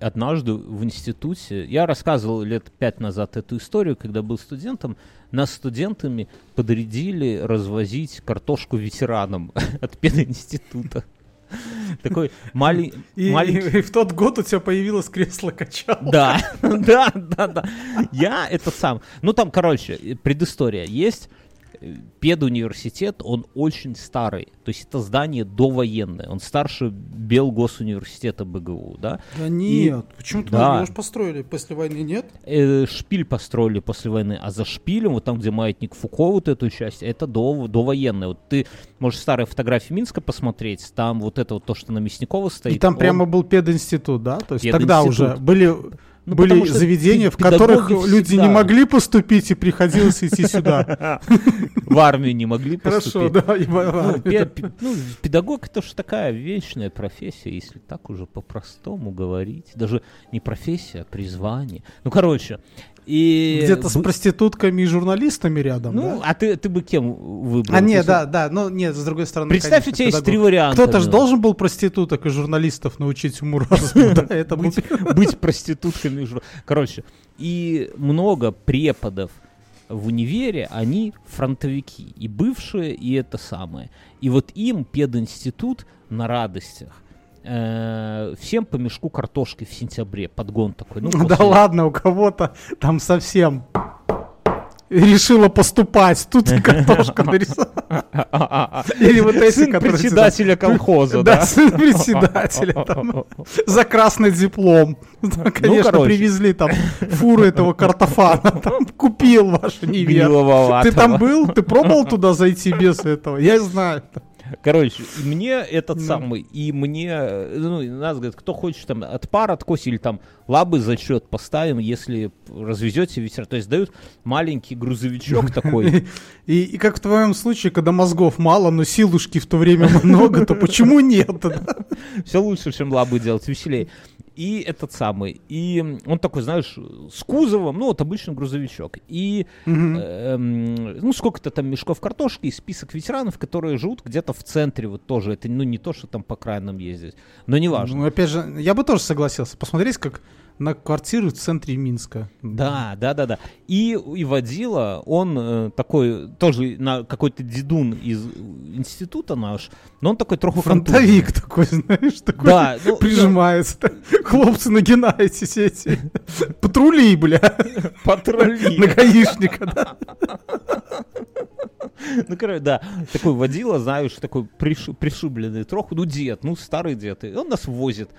[SPEAKER 3] однажды в институте, я рассказывал лет пять назад эту историю, когда был студентом, нас студентами подрядили развозить картошку ветеранам <laughs> от пединститута. <laughs> Такой маленький...
[SPEAKER 2] И, в тот год у тебя появилось кресло-качалка.
[SPEAKER 3] Да, <laughs> да, да, да. Я это сам... Ну, там, короче, предыстория. Есть педуниверситет, он очень старый. То есть это здание довоенное. Он старше Белгосуниверситета БГУ, да?
[SPEAKER 2] Да нет, И... почему-то да. его же построили после войны, нет?
[SPEAKER 3] Э, шпиль построили после войны, а за шпилем, вот там, где маятник Фуко, вот эту часть, это до, довоенное. Вот ты можешь старые фотографии Минска посмотреть, там вот это вот то, что на Мясникова стоит.
[SPEAKER 2] И там он... прямо был пединститут, да? То есть тогда уже были ну, были заведения, в которых люди не могли поступить и приходилось идти сюда. <laughs>
[SPEAKER 3] В армию не могли поступить.
[SPEAKER 2] Хорошо, да.
[SPEAKER 3] Ну, педагог это же такая вечная профессия, если так уже по-простому говорить. Даже не профессия, а призвание. Ну, короче, и...
[SPEAKER 2] Где-то с проститутками и журналистами рядом,
[SPEAKER 3] Ну,
[SPEAKER 2] да?
[SPEAKER 3] а ты, ты бы кем выбрал?
[SPEAKER 2] А нет, да, да, ну нет, с другой стороны,
[SPEAKER 3] Представь, конечно, у тебя есть три варианта.
[SPEAKER 2] Кто-то же должен был проституток и журналистов научить уму разуму, да, <laughs> это
[SPEAKER 3] быть проститутками. Короче, и много преподов в универе, они фронтовики, и бывшие, и это самое. И вот им пединститут на радостях э, всем по мешку картошки в сентябре. Подгон такой. Ну,
[SPEAKER 2] после... <laughs> Да ладно, у кого-то там совсем решила поступать. Тут и картошка нарисовала.
[SPEAKER 3] Или вот эти, сын председателя колхоза,
[SPEAKER 2] да? Да, сын председателя. Там, за красный диплом. Ну, конечно, привезли там фуру этого картофана. Там купил вашу невесту. Ты там был? Ты пробовал туда зайти без этого? Я знаю.
[SPEAKER 3] Короче, мне этот ну. самый, и мне, ну, нас говорят, кто хочет там от пар откосить или там лабы зачет поставим, если развезете ветер. То есть дают маленький грузовичок такой. <laughs>
[SPEAKER 2] И, и как в твоем случае, когда мозгов мало, но силушки в то время <laughs> много, то почему нет?
[SPEAKER 3] Все лучше, чем лабы делать, веселее. И этот самый, и он такой, знаешь, с кузовом, ну вот обычный грузовичок. И,
[SPEAKER 2] Мгм.
[SPEAKER 3] эм, ну сколько-то там мешков картошки и список ветеранов, которые живут где-то в центре, вот тоже. Это, ну не то, что там по крайнам ездить, но не важно.
[SPEAKER 2] Ну, опять же, я бы тоже согласился. Посмотреть, как на квартиру в центре Минска.
[SPEAKER 3] Да, да, да, да. И, и водила, он э, такой, тоже на какой-то дедун из института наш, но он такой троху
[SPEAKER 2] Фронтовик такой, <laughs> знаешь, такой
[SPEAKER 3] Да, ну, <laughs>
[SPEAKER 2] прижимается. так. <laughs> Хлопцы, нагинаетесь эти. Патрули, бля.
[SPEAKER 3] патрули.
[SPEAKER 2] На гаишника, да.
[SPEAKER 3] Ну, короче, да, такой водила, знаешь, такой приш- пришибленный троху, ну, дед, ну, старый дед, и он нас возит.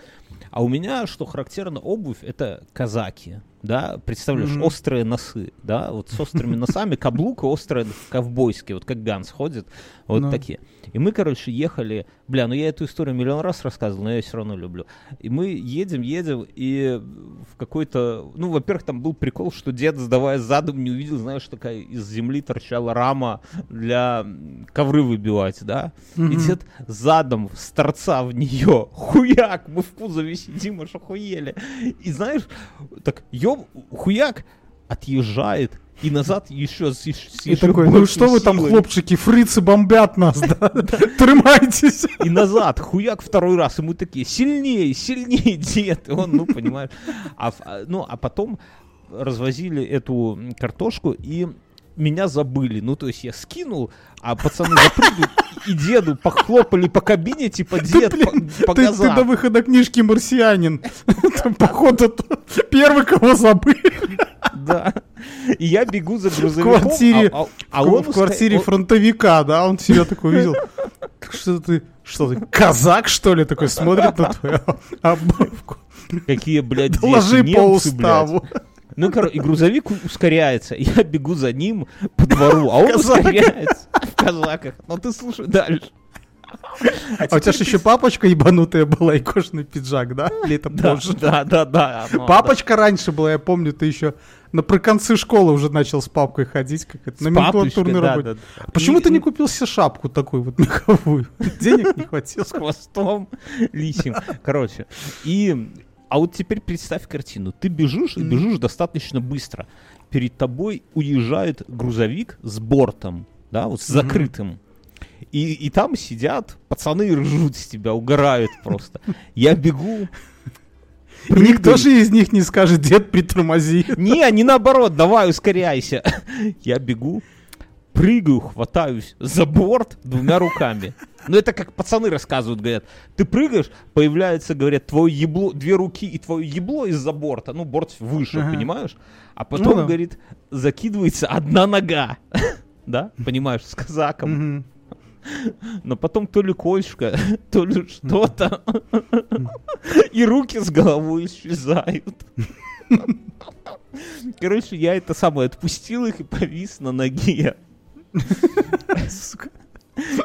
[SPEAKER 3] А у меня, что характерно, обувь, это казаки, да, представляешь,
[SPEAKER 2] Мгм.
[SPEAKER 3] острые носы, да, вот с острыми носами, каблук острые, ковбойские, вот как Ганс ходит, вот
[SPEAKER 2] Ну.
[SPEAKER 3] такие. И мы, короче, ехали, бля, ну я эту историю миллион раз рассказывал, но я ее все равно люблю. И мы едем, едем, и в какой-то, ну, во-первых, там был прикол, что дед, сдавая задом, не увидел, знаешь, такая из земли торчала рама для ковры выбивать, да, и
[SPEAKER 2] Мгм.
[SPEAKER 3] дед задом с торца в нее, хуяк, мы в кузове сидим, аж охуели. И знаешь, так, ёб, хуяк отъезжает, и назад еще с, с
[SPEAKER 2] И
[SPEAKER 3] еще
[SPEAKER 2] такой, ну что вы там,
[SPEAKER 3] силой.
[SPEAKER 2] хлопчики, фрицы бомбят нас, <laughs> да? Тримайтесь.
[SPEAKER 3] И назад, хуяк второй раз, и мы такие, сильнее, сильнее, дед. И он, ну, понимаешь. А, а, ну, а потом развозили эту картошку, и меня забыли. Ну, то есть я скинул, а пацаны запрыгнули, и деду похлопали по кабине, типа, дед, по, по
[SPEAKER 2] Ты, ты до выхода книжки «Марсианин». <laughs> Там, походу, первый, кого забыли.
[SPEAKER 3] Да. И я бегу за грузовиком.
[SPEAKER 2] квартире-
[SPEAKER 3] а, а- а он
[SPEAKER 2] в квартире
[SPEAKER 3] он-
[SPEAKER 2] фронтовика, да, он себя такой увидел. Что ты, что ты, казак, что ли, такой смотрит на твою обувку?
[SPEAKER 3] Какие, блядь,
[SPEAKER 2] Ложи
[SPEAKER 3] дети,
[SPEAKER 2] по
[SPEAKER 3] немцы, блядь. Ну, короче, и грузовик ускоряется. <laughs> Я бегу за ним по двору, а он ускоряется <laughs> в казаках. Но ты слушай дальше.
[SPEAKER 2] А у тебя же еще папочка ебанутая была и кожаный пиджак, да? Это
[SPEAKER 3] Да,
[SPEAKER 2] позже?
[SPEAKER 3] да, да, да. оно,
[SPEAKER 2] Папочка раньше была, я помню, ты еще на приконцы школы уже начал с папкой ходить, как это,
[SPEAKER 3] да. С
[SPEAKER 2] номенклатурной
[SPEAKER 3] папочкой, да,
[SPEAKER 2] работе.
[SPEAKER 3] да, да.
[SPEAKER 2] Почему
[SPEAKER 3] И-
[SPEAKER 2] ты не купил себе шапку такую вот <laughs> меховую? Денег не хватило.
[SPEAKER 3] с хвостом лисим. Короче, и... А вот теперь представь картину. Ты бежишь и бежишь достаточно быстро. Перед тобой уезжает грузовик с бортом, да, вот с закрытым. И, и там сидят пацаны ржут с тебя, угорают просто. Я бегу.
[SPEAKER 2] И никто же из них не скажет, дед, притормози.
[SPEAKER 3] Не, не наоборот, давай, ускоряйся. Я бегу, прыгаю, хватаюсь за борт двумя руками. Ну, это как пацаны рассказывают, говорят, ты прыгаешь, появляется, говорят, твое ебло, две руки и твое ебло из-за борта, ну, борт выше,
[SPEAKER 2] Ага.
[SPEAKER 3] понимаешь? А потом,
[SPEAKER 2] да.
[SPEAKER 3] говорит, закидывается одна нога, <laughs> да, понимаешь, с казаком. Но потом то ли кольчка, <laughs> то ли что-то, <laughs> и руки с головой исчезают. Короче, я это самое отпустил их и повис на ноге.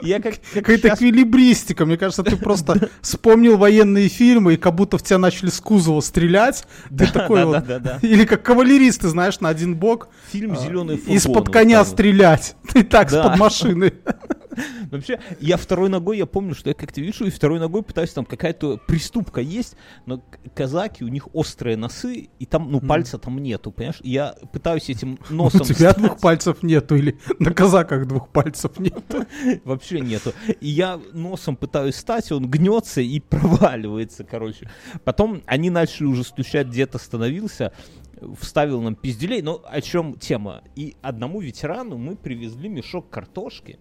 [SPEAKER 3] Я как, как
[SPEAKER 2] Какая-то
[SPEAKER 3] щас-
[SPEAKER 2] эквилибристика. Мне кажется, ты просто вспомнил военные фильмы, и как будто в тебя начали с кузова стрелять. Ты такой
[SPEAKER 3] да,
[SPEAKER 2] вот...
[SPEAKER 3] да, да, да.
[SPEAKER 2] Или как кавалеристы, знаешь, на один бок.
[SPEAKER 3] Фильм «Зеленый фургон».
[SPEAKER 2] А, Из-под коня стрелять. <laughs> Ты так,
[SPEAKER 3] Да.
[SPEAKER 2] с-под машины. <laughs> <laughs>
[SPEAKER 3] Вообще, я второй ногой, я помню, что я как-то вижу, и второй ногой пытаюсь, там какая-то приступка есть, но казаки, у них острые носы, и там, ну, пальца там нету, понимаешь? И я пытаюсь этим <laughs>
[SPEAKER 2] У
[SPEAKER 3] носом
[SPEAKER 2] тебя
[SPEAKER 3] встать.
[SPEAKER 2] двух пальцев нету, или на казаках двух пальцев нету. <laughs>
[SPEAKER 3] Вообще нету. И я носом пытаюсь встать, он гнется и проваливается, короче. Потом они начали уже стучать, дед остановился, вставил нам пизделей. Но о чем тема? И одному ветерану мы привезли мешок картошки,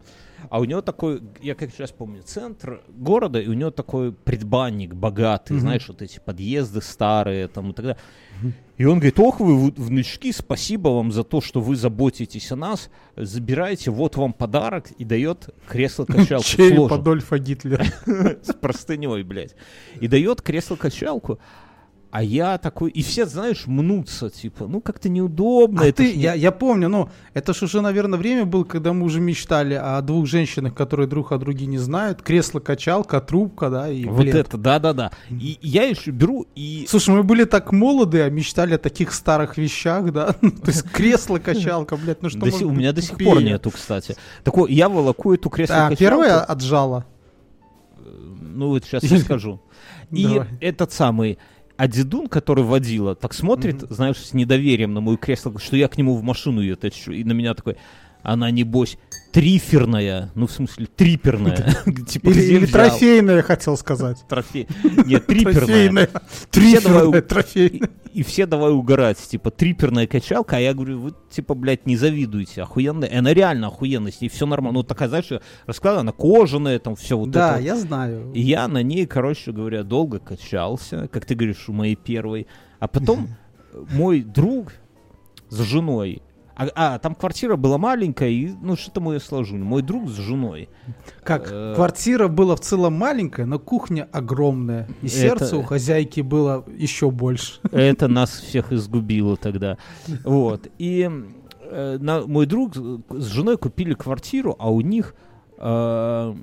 [SPEAKER 3] а у него такой, я как сейчас помню, центр города, и у него такой предбанник богатый,
[SPEAKER 2] Мгм.
[SPEAKER 3] знаешь, вот эти подъезды старые там и так далее. И он говорит, ох вы, внучки, спасибо вам за то, что вы заботитесь о нас, забирайте, вот вам подарок, и дает кресло-качалку
[SPEAKER 2] Череп. Адольфа Гитлера. <laughs>
[SPEAKER 3] с простыней, блядь. И дает кресло-качалку, а я такой, и все, знаешь, мнутся, типа, ну как-то неудобно.
[SPEAKER 2] А
[SPEAKER 3] это
[SPEAKER 2] ты,
[SPEAKER 3] ж
[SPEAKER 2] я, я помню, ну, это же уже, наверное, время было, когда мы уже мечтали о двух женщинах, которые друг о друге не знают. Кресло-качалка, трубка, да, и
[SPEAKER 3] Вот
[SPEAKER 2] плед.
[SPEAKER 3] это, да-да-да. И я еще беру и...
[SPEAKER 2] Слушай, мы были так молоды, а мечтали о таких старых вещах, да? <laughs> Ну, То есть кресло-качалка, блядь, ну что
[SPEAKER 3] у меня до сих пор нету, кстати. Такой, я волоку эту
[SPEAKER 2] А,
[SPEAKER 3] кресло-качалку.
[SPEAKER 2] первая отжала.
[SPEAKER 3] Ну вот сейчас я <laughs> скажу. И этот самый, А дедун, который водила, так смотрит,
[SPEAKER 2] Мгм.
[SPEAKER 3] знаешь, с недоверием на мое кресло, что я к нему в машину ее тащу. И на меня такой, она, небось, триферная. Ну, в смысле, триперная. <laughs> Типа,
[SPEAKER 2] Или,
[SPEAKER 3] взял?
[SPEAKER 2] трофейная, хотел сказать.
[SPEAKER 3] Трофей. <laughs> Нет, триперная.
[SPEAKER 2] Триферная, трофейная.
[SPEAKER 3] И все давай угорать, типа, триперная качалка, а я говорю, вы, типа, блядь, не завидуете, охуенная. Она реально охуенная, с ней все нормально. Ну, такая, знаешь, раскладывала, она кожаная, там, все вот
[SPEAKER 2] Да,
[SPEAKER 3] это.
[SPEAKER 2] я знаю.
[SPEAKER 3] И я на ней, короче говоря, долго качался, как ты говоришь, у моей первой. А потом <laughs> мой друг с женой, а, а, там квартира была маленькая, и, ну, что-то мы ее сложили. Мой друг с женой.
[SPEAKER 2] Как
[SPEAKER 3] Э,
[SPEAKER 2] квартира была в целом маленькая, но кухня огромная. И сердце
[SPEAKER 3] Это-
[SPEAKER 2] у хозяйки было еще больше.
[SPEAKER 3] Это нас всех изгубило тогда. Вот. И э, на- мой друг с женой купили квартиру, а у них, э,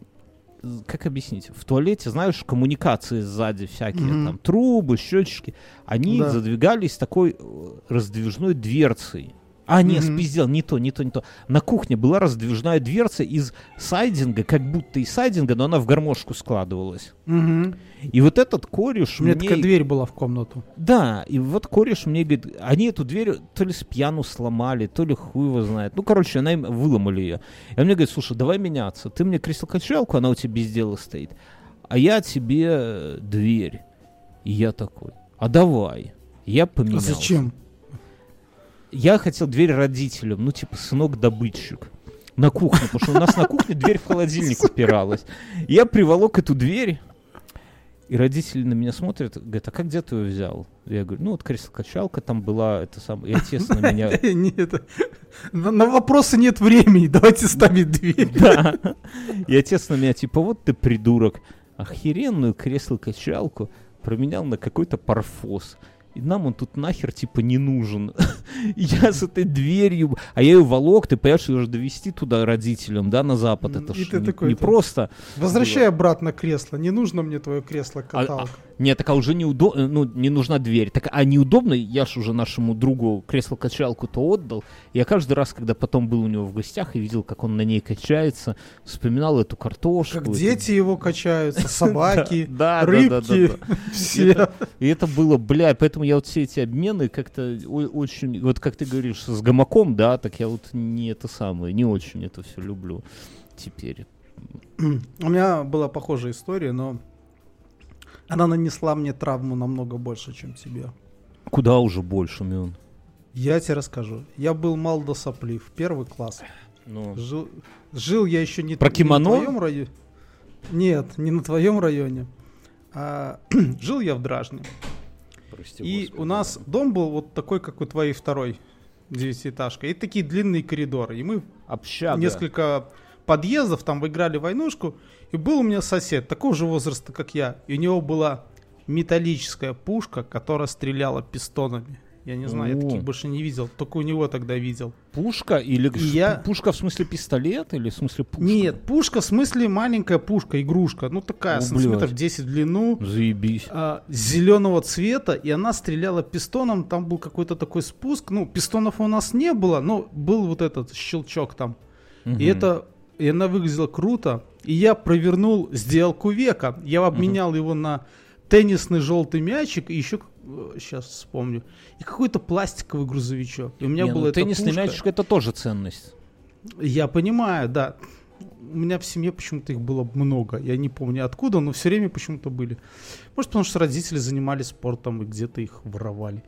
[SPEAKER 3] как объяснить, в туалете, знаешь, коммуникации сзади всякие,
[SPEAKER 2] Мгм.
[SPEAKER 3] там трубы, счетчики, они
[SPEAKER 2] Да.
[SPEAKER 3] задвигались такой э, раздвижной дверцей. А, нет,
[SPEAKER 2] Мгм.
[SPEAKER 3] спиздел, не то, не то, не то. На кухне была раздвижная дверца из сайдинга, как будто из сайдинга, но она в гармошку складывалась.
[SPEAKER 2] Мгм.
[SPEAKER 3] И вот этот кореш
[SPEAKER 2] У меня
[SPEAKER 3] мне...
[SPEAKER 2] такая дверь была в комнату.
[SPEAKER 3] Да, и вот кореш мне говорит, они эту дверь то ли с пьяну сломали, то ли хуй его знает. Ну, короче, она им выломали ее. И он мне говорит, слушай, давай меняться. Ты мне кресло-качалку, она у тебя без дела стоит. А я тебе дверь. И я такой, а давай. Я
[SPEAKER 2] А
[SPEAKER 3] поменялся.
[SPEAKER 2] зачем?
[SPEAKER 3] Я хотел дверь родителям, ну, типа, сынок-добытчик. На кухне, потому что у нас на кухне дверь в холодильник упиралась. Я приволок эту дверь, и родители на меня смотрят, говорят, а как где ты ее взял? Я говорю, ну вот кресло-качалка там была, это самое, и отец на меня... <laughs>
[SPEAKER 2] Нет, на, на вопросы нет времени, давайте ставить дверь.
[SPEAKER 3] Да. И отец на меня, типа, вот ты придурок, охеренную кресло-качалку променял на какой-то парфос. И нам он тут нахер, типа, не нужен. <laughs> Я с этой дверью... А я ее волок, ты понимаешь, ее же довести туда родителям, да, на запад. Это
[SPEAKER 2] и
[SPEAKER 3] ж
[SPEAKER 2] ты
[SPEAKER 3] не,
[SPEAKER 2] такой,
[SPEAKER 3] не просто...
[SPEAKER 2] Возвращай обратно кресло, не нужно мне твое
[SPEAKER 3] А-
[SPEAKER 2] кресло-каталка.
[SPEAKER 3] Нет, так а уже неудобно, ну, не нужна дверь. Так, а неудобно, я ж уже нашему другу кресло-качалку-то отдал. Я каждый раз, когда потом был у него в гостях и видел, как он на ней качается, вспоминал эту картошку.
[SPEAKER 2] Как дети его качаются, собаки, рыбки, все.
[SPEAKER 3] И это было, бля, поэтому я вот все эти обмены как-то очень, вот как ты говоришь, с гамаком, да, так я вот не это самое, не очень это все люблю теперь. <clears throat>
[SPEAKER 2] У меня была похожая история, но она нанесла мне травму намного больше, чем тебе.
[SPEAKER 3] Куда уже больше, Мюн?
[SPEAKER 2] Я тебе расскажу. Я был мал до соплив, первый класс.
[SPEAKER 3] Ну,
[SPEAKER 2] Жил, жил я еще не,
[SPEAKER 3] Про
[SPEAKER 2] не
[SPEAKER 3] кимоно?
[SPEAKER 2] на твоем районе. Нет, не на твоем районе. А, <clears throat> жил я в Дражне.
[SPEAKER 3] Прости,
[SPEAKER 2] И
[SPEAKER 3] господи,
[SPEAKER 2] у нас дом был вот такой, как у твоей второй девятиэтажка. И такие длинные коридоры. И мы
[SPEAKER 3] Общага.
[SPEAKER 2] несколько подъездов, там выиграли войнушку. И был у меня сосед, такого же возраста, как я. И у него была металлическая пушка, которая стреляла пистонами. Я не знаю, я
[SPEAKER 3] О.
[SPEAKER 2] таких больше не видел. Только у него тогда видел.
[SPEAKER 3] Пушка или
[SPEAKER 2] И я-
[SPEAKER 3] пушка в смысле пистолет или в смысле пушка?
[SPEAKER 2] Нет, пушка в смысле маленькая пушка, игрушка. Ну такая,
[SPEAKER 3] О,
[SPEAKER 2] сантиметров
[SPEAKER 3] блядь.
[SPEAKER 2] 10 в длину.
[SPEAKER 3] Заебись.
[SPEAKER 2] зеленого цвета, и она стреляла пистоном. Там был какой-то такой спуск. Ну, пистонов у нас не было, но был вот этот щелчок там. И
[SPEAKER 3] Мгм.
[SPEAKER 2] это и она выглядела круто. И я провернул сделку века. Я обменял его на теннисный желтый мячик и еще сейчас вспомню и какой-то пластиковый грузовичок. И у меня
[SPEAKER 3] Не,
[SPEAKER 2] была
[SPEAKER 3] ну,
[SPEAKER 2] эта
[SPEAKER 3] теннисный
[SPEAKER 2] пушка.
[SPEAKER 3] мячик это тоже ценность.
[SPEAKER 2] Я понимаю, да. У меня в семье почему-то их было много. Я не помню откуда, но все время почему-то были. Может, потому что родители занимались спортом и где-то их воровали.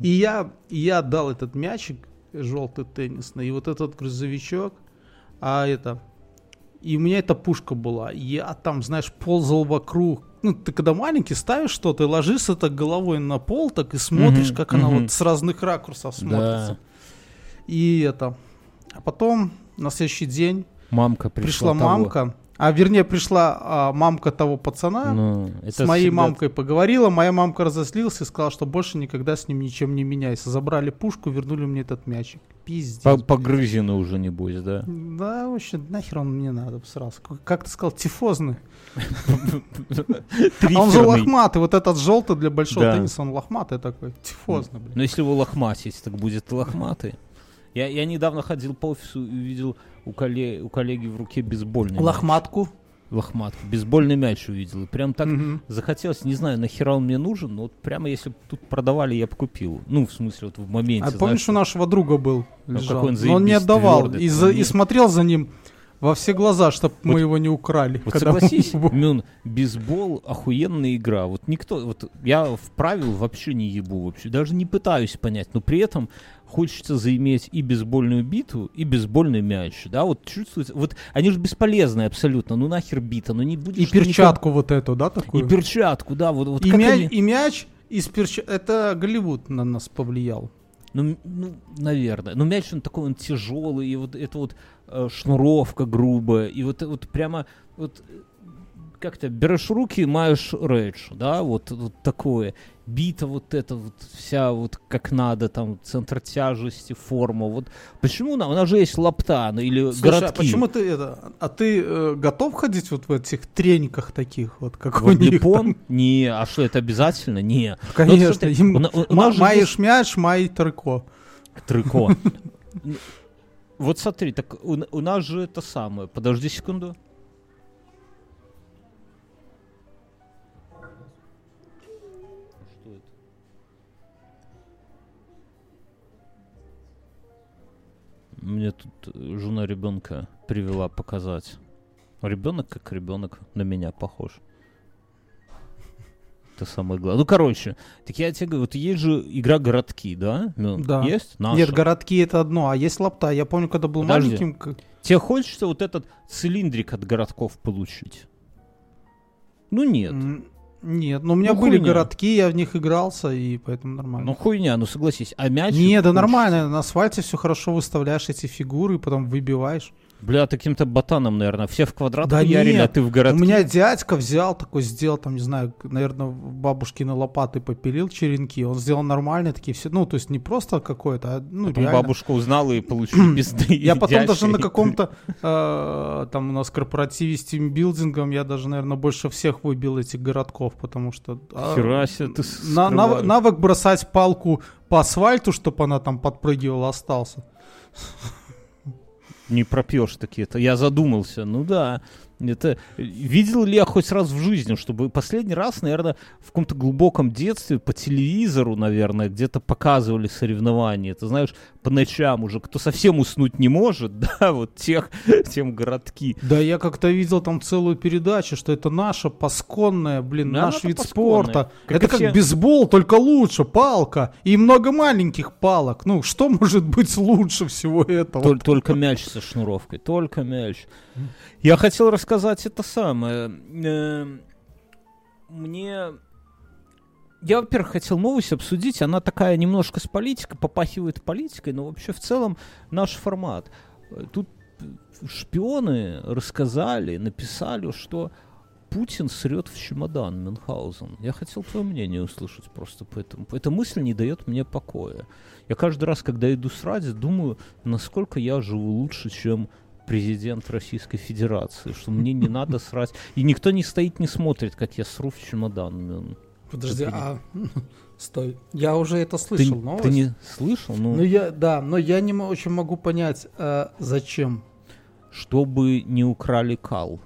[SPEAKER 2] И я, я отдал этот мячик желтый теннисный, и вот этот грузовичок, а это... И у меня эта пушка была. Я там, знаешь, ползал вокруг. Ну, ты когда маленький ставишь что-то и ложишься так головой на пол, так и смотришь,
[SPEAKER 3] Мгм,
[SPEAKER 2] как она
[SPEAKER 3] мгм.
[SPEAKER 2] вот с разных ракурсов смотрится.
[SPEAKER 3] Да.
[SPEAKER 2] И это. А потом на следующий день
[SPEAKER 3] Мамка
[SPEAKER 2] пришла,
[SPEAKER 3] пришла. того.
[SPEAKER 2] мамка. А вернее, пришла а, мамка того пацана.
[SPEAKER 3] Ну,
[SPEAKER 2] с моей
[SPEAKER 3] всегда-
[SPEAKER 2] мамкой поговорила. Моя мамка разозлилась и сказала, что больше никогда с ним ничем не меняйся. Забрали пушку, вернули мне этот мячик. Пиздец.
[SPEAKER 3] По- Погрызены уже, небось, да?
[SPEAKER 2] Да, вообще, нахер он мне надо сразу. Как- ты сказал, тифозный. <laughs> А он же лохматый. Вот этот желтый для большого тенниса, он лохматый такой. Тифозный, блин.
[SPEAKER 3] Но если его лохматить, так будет лохматый. Я, я недавно ходил по офису и увидел у, коле- у коллеги в руке бейсбольный мяч.
[SPEAKER 2] Лохматку.
[SPEAKER 3] Бейсбольный мяч увидел. И прям так
[SPEAKER 2] Мгм.
[SPEAKER 3] захотелось, не знаю, нахера он мне нужен, но вот прямо если бы тут продавали, я бы купил. Ну, в смысле, вот в моменте.
[SPEAKER 2] А помнишь,
[SPEAKER 3] знаешь,
[SPEAKER 2] у нашего друга был?
[SPEAKER 3] Ну,
[SPEAKER 2] лежал.
[SPEAKER 3] какой он
[SPEAKER 2] Но он не отдавал.
[SPEAKER 3] твёрдый,
[SPEAKER 2] И, за- и смотрел за ним во все глаза, чтобы мы
[SPEAKER 3] Вот-
[SPEAKER 2] его не украли.
[SPEAKER 3] Вот
[SPEAKER 2] мы
[SPEAKER 3] согласись,
[SPEAKER 2] его-
[SPEAKER 3] Мюн, бейсбол охуенная игра. Вот никто, вот я в правил вообще не ебу вообще, даже не пытаюсь понять, но при этом хочется заиметь и бейсбольную биту, и бейсбольный мяч, да, вот чувствуется, вот они же бесполезные абсолютно, ну нахер бита, ну не будешь...
[SPEAKER 2] И
[SPEAKER 3] ты никак-
[SPEAKER 2] перчатку вот эту, да,
[SPEAKER 3] И
[SPEAKER 2] такую?
[SPEAKER 3] перчатку, да, вот, вот
[SPEAKER 2] И,
[SPEAKER 3] как
[SPEAKER 2] мя-
[SPEAKER 3] они-
[SPEAKER 2] и мяч из перчатки. Это Голливуд на нас повлиял.
[SPEAKER 3] Ну, ну, наверное. Но мяч он такой, он тяжелый, и вот это вот э, шнуровка грубая, и вот, вот прямо вот э, как-то берешь руки, маешь рэдж, да, вот, вот такое. Бита вот эта вот вся вот как надо, там, центр тяжести, форма. Вот почему она, у нас же есть лапта, ну, или
[SPEAKER 2] Слушай, а
[SPEAKER 3] городки.
[SPEAKER 2] почему ты это? А ты э, готов ходить вот в этих трениках таких, вот как у
[SPEAKER 3] Вот
[SPEAKER 2] них?
[SPEAKER 3] Липон?
[SPEAKER 2] там?
[SPEAKER 3] Не, а что, это обязательно? Не.
[SPEAKER 2] Конечно.
[SPEAKER 3] смотри,
[SPEAKER 2] им
[SPEAKER 3] у у нас
[SPEAKER 2] маешь мяч, май трико.
[SPEAKER 3] Трико. <laughs> Вот смотри, так у, у нас же это самое. Подожди секунду. Мне тут э, жена ребенка привела показать. Ребенок как ребенок на меня похож. Это самое главное. Ну, короче, так я тебе говорю, вот есть же игра городки, да? Ну,
[SPEAKER 2] Да.
[SPEAKER 3] Есть? Наша.
[SPEAKER 2] Нет, городки это одно, а есть лапта. Я помню, когда был
[SPEAKER 3] Подожди.
[SPEAKER 2] маленьким.
[SPEAKER 3] Тебе хочется вот этот цилиндрик от городков получить? Ну нет.
[SPEAKER 2] м, Нет, но у меня
[SPEAKER 3] Ну,
[SPEAKER 2] были
[SPEAKER 3] хуйня.
[SPEAKER 2] городки, я в них игрался, и поэтому нормально.
[SPEAKER 3] Ну хуйня, ну согласись. А мяч...
[SPEAKER 2] Не, да нормально, на асфальте все хорошо выставляешь эти фигуры, потом выбиваешь.
[SPEAKER 3] Бля, таким-то ботаном, наверное. Все в квадрат
[SPEAKER 2] Да
[SPEAKER 3] хуярили, а
[SPEAKER 2] нет,
[SPEAKER 3] ты в городке.
[SPEAKER 2] У меня дядька взял, такой сделал, там, не знаю, наверное, бабушкины лопаты попилил черенки. Он сделал нормальные такие все, ну, то есть не просто какое-то, а, ну,
[SPEAKER 3] Потом
[SPEAKER 2] реально.
[SPEAKER 3] бабушка узнала и получили <clears throat> пизды.
[SPEAKER 2] Я потом даже на каком-то, э, там у нас корпоративе с тимбилдингом, я даже, наверное, больше всех выбил этих городков, потому что... а,
[SPEAKER 3] Хера себе ты
[SPEAKER 2] на- нав-
[SPEAKER 3] скрываешь.
[SPEAKER 2] навык бросать палку по асфальту, чтобы она там подпрыгивала, остался.
[SPEAKER 3] Не пропьешь такие-то. Я задумался. Ну да. Это видел ли я хоть раз в жизни, чтобы последний раз, наверное, в каком-то глубоком детстве по телевизору, наверное, где-то показывали соревнования. Ты знаешь, по ночам уже, кто совсем уснуть не может, <laughs> да, вот тех, тем городки.
[SPEAKER 2] Да, я как-то видел там целую передачу, что это наша пасконная, блин,
[SPEAKER 3] Да,
[SPEAKER 2] наш вид
[SPEAKER 3] пасконная.
[SPEAKER 2] спорта.
[SPEAKER 3] Как
[SPEAKER 2] это
[SPEAKER 3] и
[SPEAKER 2] как
[SPEAKER 3] все.
[SPEAKER 2] бейсбол, только лучше, палка. И много маленьких палок. Ну, что <laughs> может быть лучше всего этого?
[SPEAKER 3] Тол- только мяч со шнуровкой, только мяч. Я хотел рассказать это самое. Эм, Мне... Я, во-первых, хотел новость обсудить. Она такая немножко с политикой, попахивает политикой, но вообще в целом наш формат. Э, Тут э, шпионы рассказали, написали, что Путин срет в чемодан Мюнхгаузен. Я хотел твое мнение услышать просто по этому. Эта мысль не дает мне покоя. Я каждый раз, когда иду срать, думаю, насколько я живу лучше, чем президент Российской Федерации, что мне не надо срать. И никто не стоит, не смотрит, как я сру в чемодан.
[SPEAKER 2] Подожди, а... <laughs> Стой, я уже это
[SPEAKER 3] Ты,
[SPEAKER 2] слышал, новость.
[SPEAKER 3] ты не слышал? Ну,
[SPEAKER 2] Ну, я, да, но я не очень могу понять, а зачем.
[SPEAKER 3] чтобы не украли кал.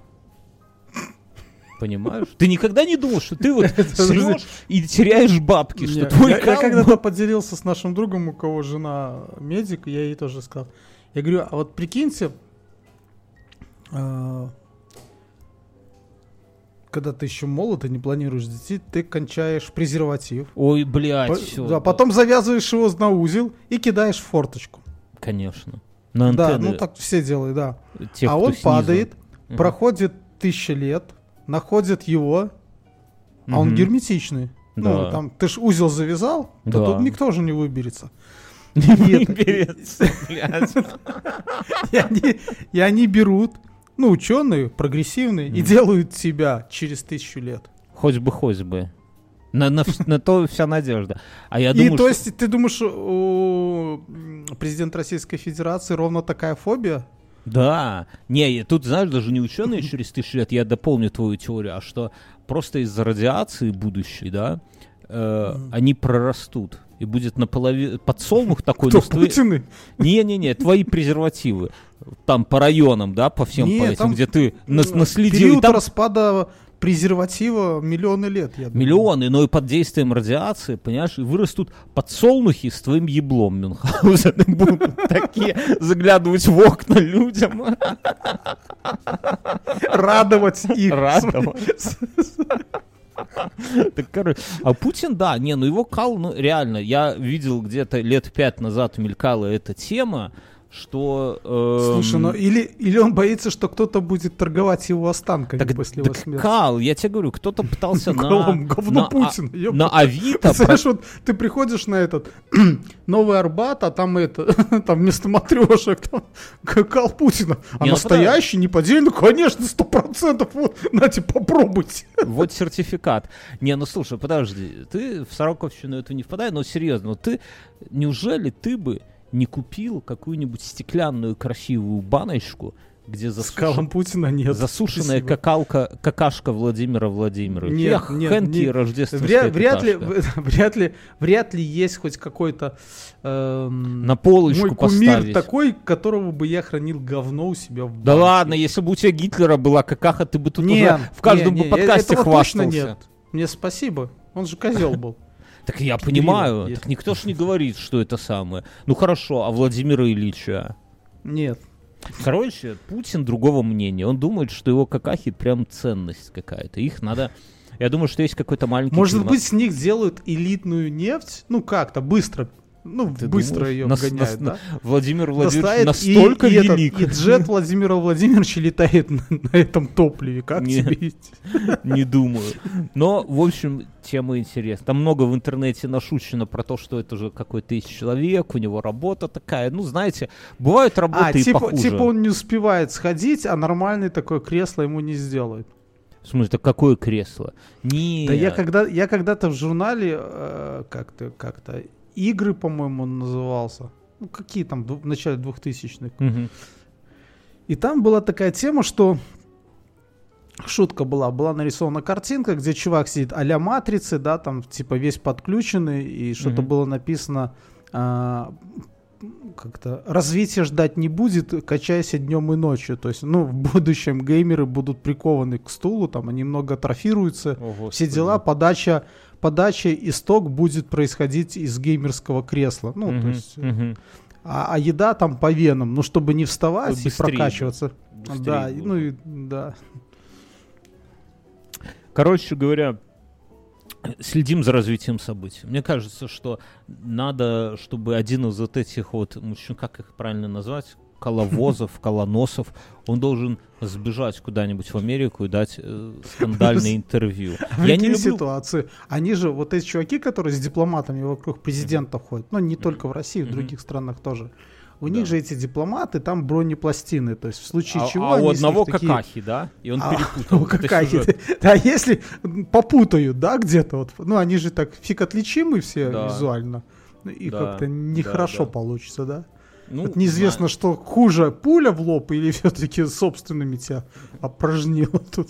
[SPEAKER 3] Понимаешь? Ты никогда не думал, что ты вот <laughs> срешь и теряешь бабки, что твой
[SPEAKER 2] я, я
[SPEAKER 3] кал
[SPEAKER 2] когда-то поделился с нашим другом, у кого жена медик, я ей тоже сказал. Я говорю, а вот прикиньте, э, когда ты еще молод и не планируешь детей, ты кончаешь презерватив.
[SPEAKER 3] Ой, блядь,
[SPEAKER 2] По-
[SPEAKER 3] все.
[SPEAKER 2] да, потом завязываешь его на узел и кидаешь в форточку.
[SPEAKER 3] Конечно. На
[SPEAKER 2] Да, ну так все делают, да.
[SPEAKER 3] тех,
[SPEAKER 2] а он
[SPEAKER 3] снизу.
[SPEAKER 2] падает,
[SPEAKER 3] Мгм.
[SPEAKER 2] проходит тысяча лет, находит его, а он герметичный. Ну,
[SPEAKER 3] Да.
[SPEAKER 2] там, ты ж узел завязал, то
[SPEAKER 3] Да.
[SPEAKER 2] тут никто уже не выберется. <laughs>
[SPEAKER 3] Не выберется, блядь. <laughs>
[SPEAKER 2] И они берут, ну, ученые, прогрессивные, и
[SPEAKER 3] Мгм.
[SPEAKER 2] делают тебя через тысячу лет.
[SPEAKER 3] Хоть бы, хоть бы. На, на, на то вся надежда. А я
[SPEAKER 2] и
[SPEAKER 3] думаю,
[SPEAKER 2] то
[SPEAKER 3] что-
[SPEAKER 2] есть ты думаешь, у президента Российской Федерации ровно такая фобия?
[SPEAKER 3] Да. Не, тут, знаешь, даже не ученые через тысячу лет, я дополню твою теорию, а что просто из-за радиации будущей, да, э,
[SPEAKER 2] Мгм.
[SPEAKER 3] они прорастут. И будет наполовину подсолнух <laughs> такой,
[SPEAKER 2] Кто,
[SPEAKER 3] но с твоей-
[SPEAKER 2] Путины?
[SPEAKER 3] Не-не-не, твои презервативы. Там по районам, да, по всем
[SPEAKER 2] Не,
[SPEAKER 3] по этим,
[SPEAKER 2] там,
[SPEAKER 3] где ты
[SPEAKER 2] э,
[SPEAKER 3] наследил.
[SPEAKER 2] Период
[SPEAKER 3] там
[SPEAKER 2] распада презерватива миллионы лет, я думаю.
[SPEAKER 3] миллионы, но и под действием радиации, понимаешь, и вырастут подсолнухи с твоим еблом, Мюнхгаузен, <laughs> будут такие заглядывать в окна людям.
[SPEAKER 2] Радовать их.
[SPEAKER 3] Радовать. <laughs> <laughs> Так, короче, а Путин, да, не, ну его кал, ну реально, я видел где-то лет пять назад мелькала эта тема, что... эм,
[SPEAKER 2] Слушай, ну или, или он боится, что кто-то будет торговать его останками
[SPEAKER 3] так,
[SPEAKER 2] после его
[SPEAKER 3] так
[SPEAKER 2] смерти.
[SPEAKER 3] кал, я тебе говорю, кто-то пытался <laughs> на...
[SPEAKER 2] Говно
[SPEAKER 3] на, а- на Авито...
[SPEAKER 2] Знаешь, вот ты приходишь на этот <clears throat> Новый Арбат, а там это, <laughs> там вместо матрешек, там какал Путина. А
[SPEAKER 3] ну
[SPEAKER 2] настоящий, неподдельный, конечно, сто процентов. Вот, нате, попробуйте. <laughs>
[SPEAKER 3] Вот сертификат. Не, ну слушай, подожди, ты в Сороковщину это не впадай, но серьезно, ну ты, неужели ты бы не купил какую-нибудь стеклянную красивую баночку, где засушен-
[SPEAKER 2] Путина нет.
[SPEAKER 3] засушенная
[SPEAKER 2] Спасибо.
[SPEAKER 3] какалка, какашка Владимира Владимировича?
[SPEAKER 2] Нет,
[SPEAKER 3] Эх,
[SPEAKER 2] нет,
[SPEAKER 3] Хэнки
[SPEAKER 2] нет.
[SPEAKER 3] рождественская
[SPEAKER 2] Вряд, <laughs> вряд ли, вряд ли, вряд ли есть хоть какой-то эм,
[SPEAKER 3] На полочку
[SPEAKER 2] мой кумир
[SPEAKER 3] поставить.
[SPEAKER 2] такой, которого бы я хранил говно у себя в
[SPEAKER 3] Да ладно, если бы у тебя Гитлера была какаха, ты бы тут
[SPEAKER 2] Нет,
[SPEAKER 3] уже в каждом
[SPEAKER 2] не,
[SPEAKER 3] бы
[SPEAKER 2] не,
[SPEAKER 3] подкасте
[SPEAKER 2] этого
[SPEAKER 3] хвастался.
[SPEAKER 2] точно нет. Мне спасибо. Он же козел был.
[SPEAKER 3] Так я понимаю,
[SPEAKER 2] есть.
[SPEAKER 3] так никто ж не говорит, что это самое. Ну хорошо, а Владимира Ильича?
[SPEAKER 2] Нет.
[SPEAKER 3] Короче, Путин другого мнения. Он думает, что его какахи прям ценность какая-то. Их надо... Я думаю, что есть какой-то маленький...
[SPEAKER 2] Может
[SPEAKER 3] климат.
[SPEAKER 2] быть, с них делают элитную нефть? Ну, как-то, быстро. Ну,
[SPEAKER 3] Ты
[SPEAKER 2] быстро
[SPEAKER 3] думаешь?
[SPEAKER 2] ее
[SPEAKER 3] Нас-
[SPEAKER 2] гоняют,
[SPEAKER 3] нас-
[SPEAKER 2] да?
[SPEAKER 3] Владимир Владимирович
[SPEAKER 2] Доставит,
[SPEAKER 3] настолько
[SPEAKER 2] и, и этот,
[SPEAKER 3] велик.
[SPEAKER 2] и джет Владимира Владимировича летает на, на этом топливе. Как
[SPEAKER 3] Не.
[SPEAKER 2] тебе? <laughs>
[SPEAKER 3] Не думаю. Но, в общем, тема интересна. Там много в интернете нашучено про то, что это же какой-то из человек, у него работа такая. Ну, знаете, бывают работы
[SPEAKER 2] А,
[SPEAKER 3] и
[SPEAKER 2] типа,
[SPEAKER 3] похуже.
[SPEAKER 2] типа он не успевает сходить, а нормальное такое кресло ему не сделают.
[SPEAKER 3] В смысле, так какое кресло? Не.
[SPEAKER 2] Да я, когда, я когда-то в журнале э, как-то, как-то игры, по-моему, он назывался. Ну, какие там, в начале 2000-х.
[SPEAKER 3] Мгм.
[SPEAKER 2] И там была такая тема, что шутка была, была нарисована картинка, где чувак сидит а-ля матрицы, да, там типа весь подключенный, и что-то
[SPEAKER 3] Мгм.
[SPEAKER 2] было написано а, как-то развитие ждать не будет, качайся днем и ночью. То есть, ну, в будущем геймеры будут прикованы к стулу, там они много атрофируются,
[SPEAKER 3] О,
[SPEAKER 2] все дела, подача, подача исток будет происходить из геймерского кресла. Ну, то
[SPEAKER 3] Мгм,
[SPEAKER 2] есть,
[SPEAKER 3] мгм.
[SPEAKER 2] а, а еда там по венам, ну, чтобы не вставать и
[SPEAKER 3] Быстрее
[SPEAKER 2] прокачиваться.
[SPEAKER 3] Быстрее
[SPEAKER 2] Да, и-
[SPEAKER 3] будет.
[SPEAKER 2] ну и да.
[SPEAKER 3] Короче говоря, следим за развитием событий. Мне кажется, что надо, чтобы один из вот этих вот мужчин, как их правильно назвать, коловозов, <laughs> колоносов, он должен сбежать куда-нибудь в Америку и дать э, скандальное <laughs> интервью. Я не люблю...
[SPEAKER 2] ситуацию. Они же, вот эти чуваки, которые с дипломатами вокруг президента ходят, ну не только в России, в
[SPEAKER 3] Мгм.
[SPEAKER 2] других странах тоже. У
[SPEAKER 3] Да.
[SPEAKER 2] них же эти дипломаты, там бронепластины, то есть в случае
[SPEAKER 3] А,
[SPEAKER 2] чего
[SPEAKER 3] а у одного
[SPEAKER 2] такие-
[SPEAKER 3] какахи, да? И он
[SPEAKER 2] А,
[SPEAKER 3] перепутал. <laughs>
[SPEAKER 2] ну, какахи. Да, если попутают, да, где-то вот, ну они же так фиг отличимы все
[SPEAKER 3] Да.
[SPEAKER 2] визуально. И
[SPEAKER 3] Да,
[SPEAKER 2] как-то
[SPEAKER 3] да,
[SPEAKER 2] нехорошо
[SPEAKER 3] да.
[SPEAKER 2] получится, да?
[SPEAKER 3] Ну,
[SPEAKER 2] Вот неизвестно, что хуже, пуля в лоб или все-таки собственными тебя опорожнило тут.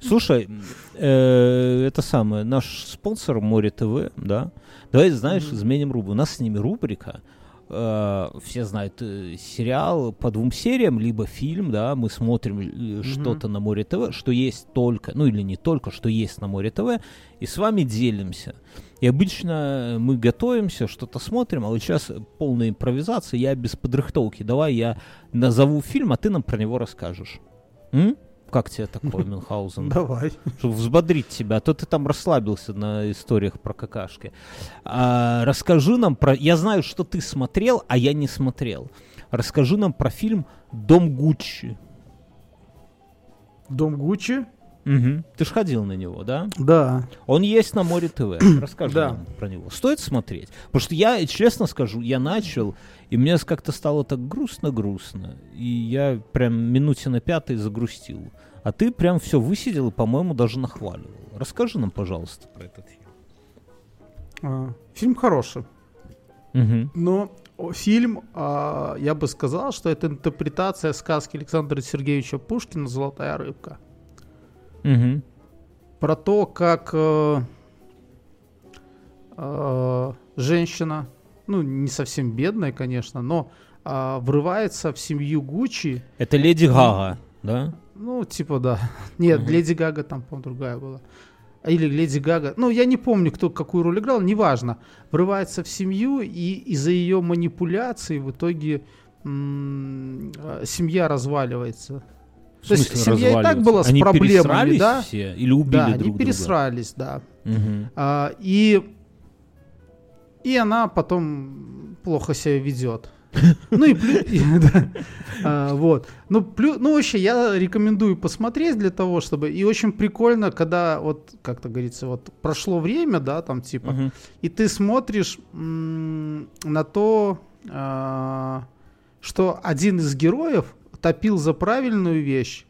[SPEAKER 3] Слушай, э, это самое, наш спонсор Море ТВ, да? Давай, знаешь, изменим рубрику. У нас с ними рубрика. Э, все знают э, сериал по двум сериям, либо фильм, да, мы смотрим э, что-то на Море ТВ, что есть только, ну или не только, что есть на Море ТВ, и с вами делимся. И обычно мы готовимся, что-то смотрим, а вот сейчас полная импровизация, я без подрыхтовки. Давай я назову фильм, а ты нам про него расскажешь. М? Как тебе такое, <laughs> Мюнхгаузен?
[SPEAKER 2] Давай.
[SPEAKER 3] чтобы взбодрить тебя, а то ты там расслабился на историях про какашки. А, расскажи нам про... Я знаю, что ты смотрел, а я не смотрел. Расскажи нам про фильм «Дом Гуччи».
[SPEAKER 2] Дом Гуччи?
[SPEAKER 3] Мгм. Ты ж ходил на него, да?
[SPEAKER 2] Да.
[SPEAKER 3] Он есть на Море ТВ. <clears throat> Расскажи
[SPEAKER 2] Да.
[SPEAKER 3] нам про него. Стоит смотреть? Потому что я, честно скажу, я начал, и мне как-то стало так грустно-грустно. И я прям минуте на пятой загрустил. А ты прям все высидел и, по-моему, даже нахваливал. Расскажи нам, пожалуйста, про этот фильм.
[SPEAKER 2] А, Фильм хороший.
[SPEAKER 3] Мгм.
[SPEAKER 2] Но фильм, а, я бы сказал, что это интерпретация сказки Александра Сергеевича Пушкина «Золотая рыбка».
[SPEAKER 3] Мгм.
[SPEAKER 2] Про то, как э, э, женщина, ну, не совсем бедная, конечно, но а, врывается в семью Гуччи.
[SPEAKER 3] Это Леди Гага, да?
[SPEAKER 2] Ну, типа, да. <laughs> Нет,
[SPEAKER 3] Мгм.
[SPEAKER 2] Леди Гага там, по-моему, другая была. Или Леди Гага. Ну, я не помню, кто какую роль играл, неважно. Врывается в семью, и из-за ее манипуляций в итоге м, а, семья разваливается.
[SPEAKER 3] В
[SPEAKER 2] То есть семья и так была с
[SPEAKER 3] Они
[SPEAKER 2] проблемами, да?
[SPEAKER 3] все? Или убили
[SPEAKER 2] да,
[SPEAKER 3] друг
[SPEAKER 2] они
[SPEAKER 3] друга?
[SPEAKER 2] пересрались, да.
[SPEAKER 3] Мгм.
[SPEAKER 2] А, и, и она потом плохо себя ведет. <laughs> Ну и плюс, да. А, вот. Ну, плюс, ну вообще я рекомендую посмотреть для того, чтобы и очень прикольно, когда вот как-то говорится, вот прошло время, да, там типа, и ты смотришь на то, а, что один из героев топил за правильную вещь,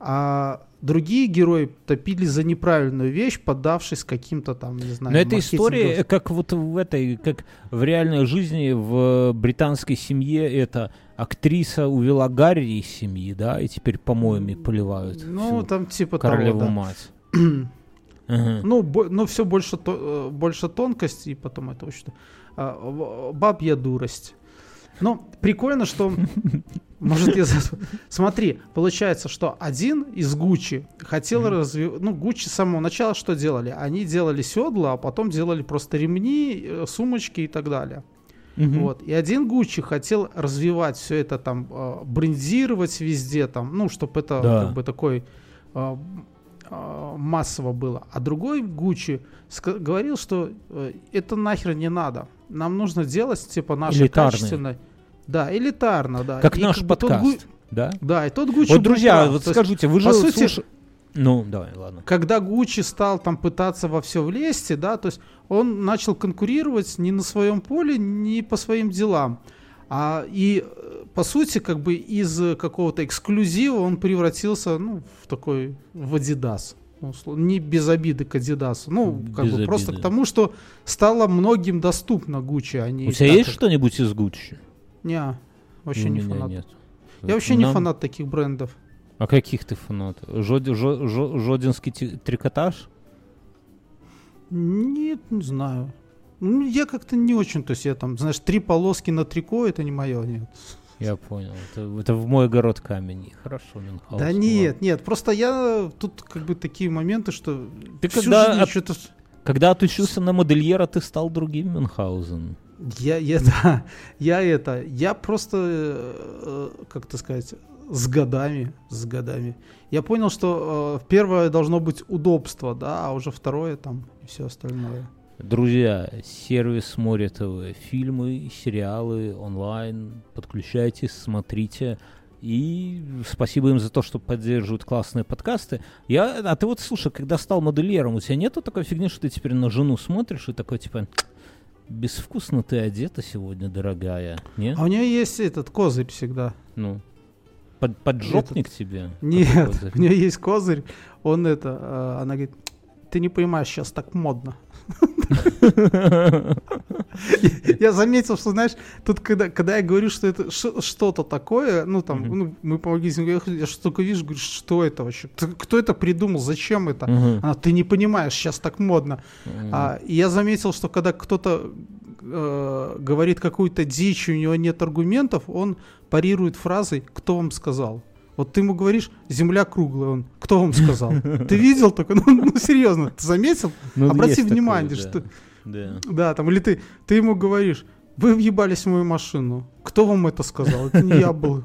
[SPEAKER 2] а другие герои топили за неправильную вещь, поддавшись каким-то там, не знаю,
[SPEAKER 3] Но эта история, как вот в этой, как в реальной жизни в британской семье, это актриса увела Гарри из семьи, да, и теперь помоями поливают
[SPEAKER 2] Ну, там типа
[SPEAKER 3] королеву
[SPEAKER 2] того, да.
[SPEAKER 3] мать. <clears throat> Ага.
[SPEAKER 2] Ну, бо- ну все больше, то, э, больше тонкости, и потом это очень... а, бабья дурость. Ну, прикольно, что... <laughs> Может, я... за- Смотри, получается, что один из Гуччи хотел развивать... Ну, Гуччи с самого начала что делали? Они делали седла, а потом делали просто ремни, э, сумочки и так далее.
[SPEAKER 3] Мгм.
[SPEAKER 2] Вот. И один Гуччи хотел развивать все это там, э, брендировать везде там, ну, чтобы это
[SPEAKER 3] Да.
[SPEAKER 2] как бы такой э, массово было. А другой Гуччи говорил, что это нахер не надо. Нам нужно делать типа наше
[SPEAKER 3] Элитарный.
[SPEAKER 2] качественное. Да, элитарно, да.
[SPEAKER 3] Как
[SPEAKER 2] И
[SPEAKER 3] наш
[SPEAKER 2] тот
[SPEAKER 3] подкаст,
[SPEAKER 2] Гу-
[SPEAKER 3] да?
[SPEAKER 2] Да, и тот Гуччи
[SPEAKER 3] Вот, друзья,
[SPEAKER 2] прав.
[SPEAKER 3] вот
[SPEAKER 2] То
[SPEAKER 3] скажите, вы же
[SPEAKER 2] по сути-
[SPEAKER 3] слуш- Ну, давай, ладно.
[SPEAKER 2] когда Гуччи стал там пытаться во все влезть, да, то есть он начал конкурировать не на своем поле, не по своим делам. А, и, по сути, как бы из какого-то эксклюзива он превратился, ну, в такой, в Adidas. Ну, Не без обиды к Адидасу. Ну, как
[SPEAKER 3] Без
[SPEAKER 2] бы просто
[SPEAKER 3] обиды.
[SPEAKER 2] к тому, что стало многим доступно Гуччи, а
[SPEAKER 3] У тебя
[SPEAKER 2] так,
[SPEAKER 3] есть
[SPEAKER 2] как-
[SPEAKER 3] что-нибудь из Гуччи?
[SPEAKER 2] Не, вообще не фанат.
[SPEAKER 3] нет.
[SPEAKER 2] Я вообще не
[SPEAKER 3] Нам-
[SPEAKER 2] фанат таких брендов.
[SPEAKER 3] А каких ты фанат? Жоди- жо- жо- Жодинский трикотаж?
[SPEAKER 2] Нет, не знаю. Ну, я как-то не очень, то есть я там, знаешь, три полоски на трико, это не мое, нет.
[SPEAKER 3] Я понял. Это, это в мой огород камень. Хорошо, Мюнхгаузен.
[SPEAKER 2] да нет, нет, просто я тут как бы такие моменты, что
[SPEAKER 3] Ты
[SPEAKER 2] всю
[SPEAKER 3] когда
[SPEAKER 2] жизнь
[SPEAKER 3] от-
[SPEAKER 2] что-то...
[SPEAKER 3] Когда отучился на модельера, ты стал другим Мюнхгаузен.
[SPEAKER 2] Я, я, <laughs> да, я это, я просто, э, как это сказать, с годами, с годами. Я понял, что э, первое должно быть удобство, да, а уже второе там и все остальное.
[SPEAKER 3] Друзья, сервис Море. Фильмы, сериалы онлайн. Подключайтесь, смотрите. И спасибо им за то, что поддерживают классные подкасты. Я, а ты вот слушай, когда стал модельером, у тебя нету такой фигни, что ты теперь на жену смотришь и такой типа безвкусно ты одета сегодня, дорогая. Не?
[SPEAKER 2] А у нее есть этот козырь всегда.
[SPEAKER 3] Ну. Под, поджопник тебе?
[SPEAKER 2] Нет, у нее есть козырь, он это, э, она говорит, ты не понимаешь, сейчас так модно. Я заметил, что, знаешь, тут, когда, когда я говорю, что это что-то такое, ну, там, ну, мы помогли, я, я что только вижу, говорю, что это вообще? Кто это придумал? Зачем это? Она, ты не понимаешь, сейчас так модно. А, и я заметил, что когда кто-то э, говорит какую-то дичь, у него нет аргументов, он парирует фразой «Кто вам сказал?». Вот ты ему говоришь «Земля круглая», он «Кто вам сказал?». <laughs> Ты видел только? Ну, ну, серьезно, ты заметил?
[SPEAKER 3] Ну,
[SPEAKER 2] Обрати
[SPEAKER 3] такое,
[SPEAKER 2] внимание,
[SPEAKER 3] да.
[SPEAKER 2] что...
[SPEAKER 3] Да.
[SPEAKER 2] Да, там, или ты, ты ему говоришь «Вы въебались в мою машину». Кто вам это сказал? Это не я был.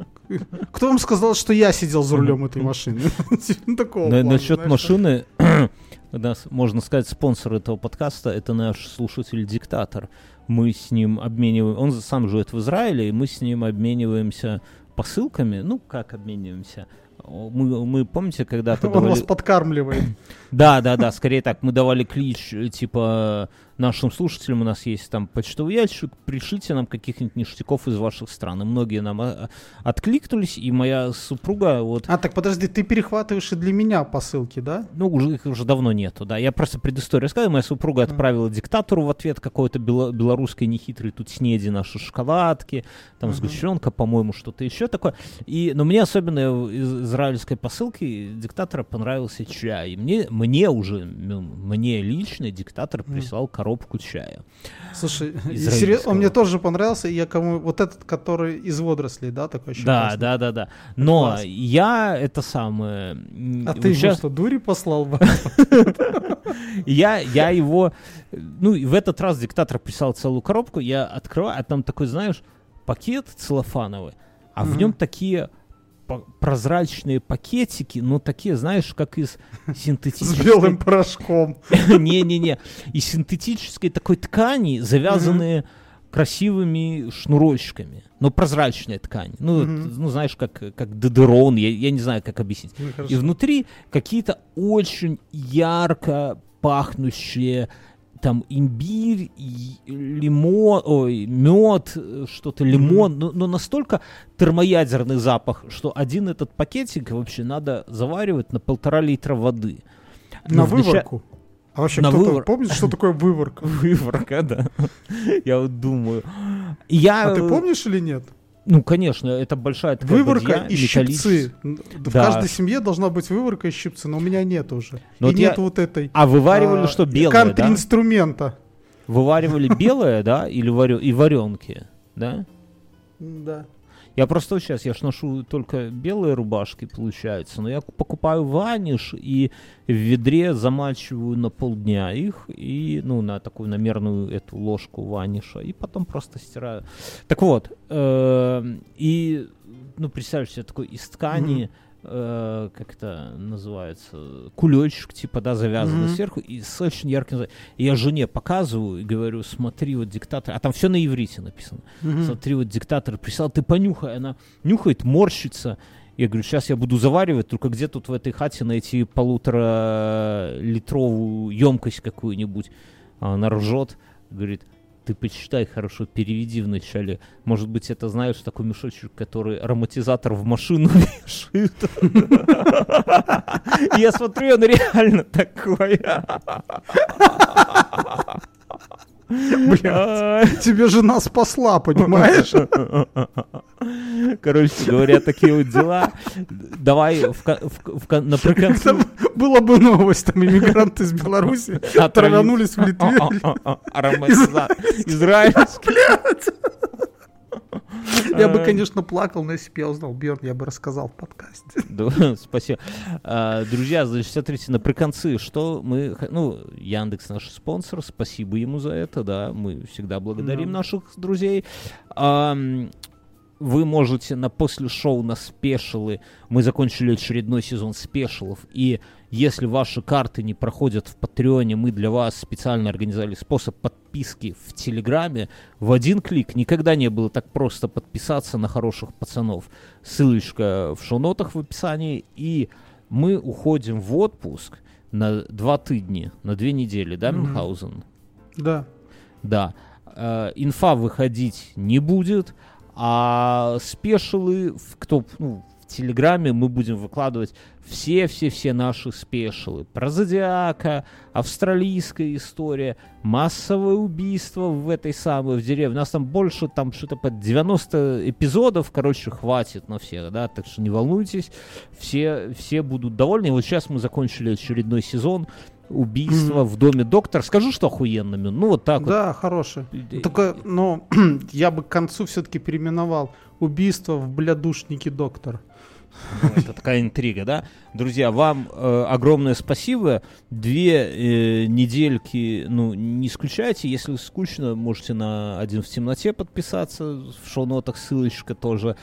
[SPEAKER 2] Кто вам сказал, что я сидел за рулем этой машины? <laughs> Типа Такого
[SPEAKER 3] На-
[SPEAKER 2] плана,
[SPEAKER 3] насчет
[SPEAKER 2] знаешь.
[SPEAKER 3] машины, <clears throat> нас, можно сказать, спонсор этого подкаста это наш слушатель-диктатор. Мы с ним обмениваем, он сам живет в Израиле, и мы с ним обмениваемся посылками. Ну, как обмениваемся? Мы, мы помните, когда-то <laughs>
[SPEAKER 2] Он вас
[SPEAKER 3] давали...
[SPEAKER 2] подкармливает.
[SPEAKER 3] Да, да, да, скорее так. Мы давали клич, э, типа, нашим слушателям, у нас есть там почтовый ящик, пришлите нам каких-нибудь ништяков из ваших стран. И многие нам а, а, откликнулись, и моя супруга вот
[SPEAKER 2] А, так подожди, ты перехватываешь и для меня посылки, да?
[SPEAKER 3] Ну, уже их уже давно нету, да. Я просто предысторию рассказываю. Моя супруга отправила диктатору в ответ какой-то бело- белорусской нехитрый тут снеди наши шоколадки, там
[SPEAKER 2] Мгм.
[SPEAKER 3] сгущенка, по-моему, что-то еще такое. И, но мне особенно из- израильской посылки диктатора понравился чай. И мне, мне уже, ну, мне лично диктатор прислал коробку чая.
[SPEAKER 2] Слушай, серьезно, он мне тоже понравился. и Я кому вот этот, который из водорослей, да, такой еще
[SPEAKER 3] Да,
[SPEAKER 2] классный.
[SPEAKER 3] да, да, да. Но
[SPEAKER 2] класс.
[SPEAKER 3] я это самое...
[SPEAKER 2] А ты
[SPEAKER 3] щас-
[SPEAKER 2] что, дури послал? бы? <laughs>
[SPEAKER 3] Я, я его, ну, и в этот раз диктатор прислал целую коробку, я открываю, а там такой, знаешь, пакет целлофановый, а в нем такие прозрачные пакетики, ну, такие, знаешь, как из
[SPEAKER 2] С
[SPEAKER 3] синтетической...
[SPEAKER 2] белым порошком. <laughs>
[SPEAKER 3] Не-не-не, из синтетической такой ткани, завязанные красивыми шнурочками. Но прозрачная ткань. Ну, ну знаешь, как, как дедерон, я, я не знаю, как объяснить.
[SPEAKER 2] Ну,
[SPEAKER 3] И внутри какие-то очень ярко пахнущие там имбирь, лимон, ой, мед, э, что-то лимон, но, но настолько термоядерный запах, что один этот пакетик вообще надо заваривать на полтора литра воды.
[SPEAKER 2] На
[SPEAKER 3] Но вначале-
[SPEAKER 2] выворку. А вообще
[SPEAKER 3] На
[SPEAKER 2] кто-то
[SPEAKER 3] вывор-
[SPEAKER 2] помнит, что такое выворка? <laughs>
[SPEAKER 3] Выворка, да. Я вот думаю. Я,
[SPEAKER 2] А ты
[SPEAKER 3] э,
[SPEAKER 2] помнишь или нет?
[SPEAKER 3] Ну, конечно, это большая такая
[SPEAKER 2] Выворка
[SPEAKER 3] бадья
[SPEAKER 2] и щипцы. В
[SPEAKER 3] Да.
[SPEAKER 2] каждой семье должна быть выворка и щипцы, но у меня нет уже.
[SPEAKER 3] Но
[SPEAKER 2] и
[SPEAKER 3] вот я-
[SPEAKER 2] нет вот этой
[SPEAKER 3] А вываривали
[SPEAKER 2] а,
[SPEAKER 3] что, белое, да?
[SPEAKER 2] контринструмента.
[SPEAKER 3] Вываривали белое, да, или варё... и варенки, да?
[SPEAKER 2] Да.
[SPEAKER 3] Я просто сейчас, я ж ношу только белые рубашки, получается, но я покупаю ваниш и в ведре замачиваю на полдня их, и, ну, на такую намерную эту ложку ваниша, и потом просто стираю. Так вот, эм, и, ну, представь себе, такой из ткани, э, как это называется, кулечек, типа, да, завязанный
[SPEAKER 2] Мгм.
[SPEAKER 3] сверху, и с очень ярким... И я жене показываю и говорю, смотри, вот диктатор, а там все на иврите написано.
[SPEAKER 2] Мгм.
[SPEAKER 3] Смотри, вот диктатор прислал, ты понюхай. Она нюхает, морщится. Я говорю, сейчас я буду заваривать, только где тут в этой хате найти полутора литровую емкость какую-нибудь. А она ржет, говорит, ты почитай хорошо, переведи вначале. Может быть, это, знаешь, такой мешочек, который ароматизатор в машину <laughs> вешают. И Я смотрю, он реально такой.
[SPEAKER 2] Блядь. Тебе жена спасла, понимаешь? <laughs> <laughs>
[SPEAKER 3] Короче говоря, такие вот дела. Давай в, в, в, на
[SPEAKER 2] там была бы новость, там иммигранты из Беларуси траванулись в Литве.
[SPEAKER 3] Израильский.
[SPEAKER 2] Я бы, конечно, плакал, но если бы я узнал Бьерн, я бы рассказал в подкасте. <laughs>
[SPEAKER 3] Спасибо. А, Друзья, значит, смотрите, на приконцы, что мы... Ну, Яндекс наш спонсор, спасибо ему за это, да, мы всегда благодарим
[SPEAKER 2] Да.
[SPEAKER 3] наших друзей. Вы можете на после шоу на спешилы, мы закончили очередной сезон спешилов, и если ваши карты не проходят в Патреоне, мы для вас специально организовали способ подписки в Телеграме. В один клик никогда не было так просто подписаться на хороших пацанов. Ссылочка в шоу-нотах в описании. И мы уходим в отпуск на два тыдни, на две недели, да,
[SPEAKER 2] Мгм.
[SPEAKER 3] Мюнхгаузен?
[SPEAKER 2] Да.
[SPEAKER 3] Да. Э, инфа выходить не будет, а спешилы, кто, ну, в Телеграме мы будем выкладывать все-все-все наши спешилы. Про Зодиака, австралийская история, массовое убийство в этой самой, в деревне. У нас там больше, там что-то под 90 эпизодов, короче, хватит на всех, да, так что не волнуйтесь, все, все будут довольны. И вот сейчас мы закончили очередной сезон, убийство в доме доктора. Скажу, что охуенно, Мюн. Ну, вот так
[SPEAKER 2] Да, хороший.
[SPEAKER 3] вот.
[SPEAKER 2] Только, но <clears throat> я бы к концу все-таки переименовал убийство в блядушнике доктор.
[SPEAKER 3] Ну, это такая интрига, да? Друзья, вам э, огромное спасибо. Две э, недельки, ну, не исключайте. Если скучно, можете на «Один в темноте» подписаться. В шоу-нотах ссылочка тоже.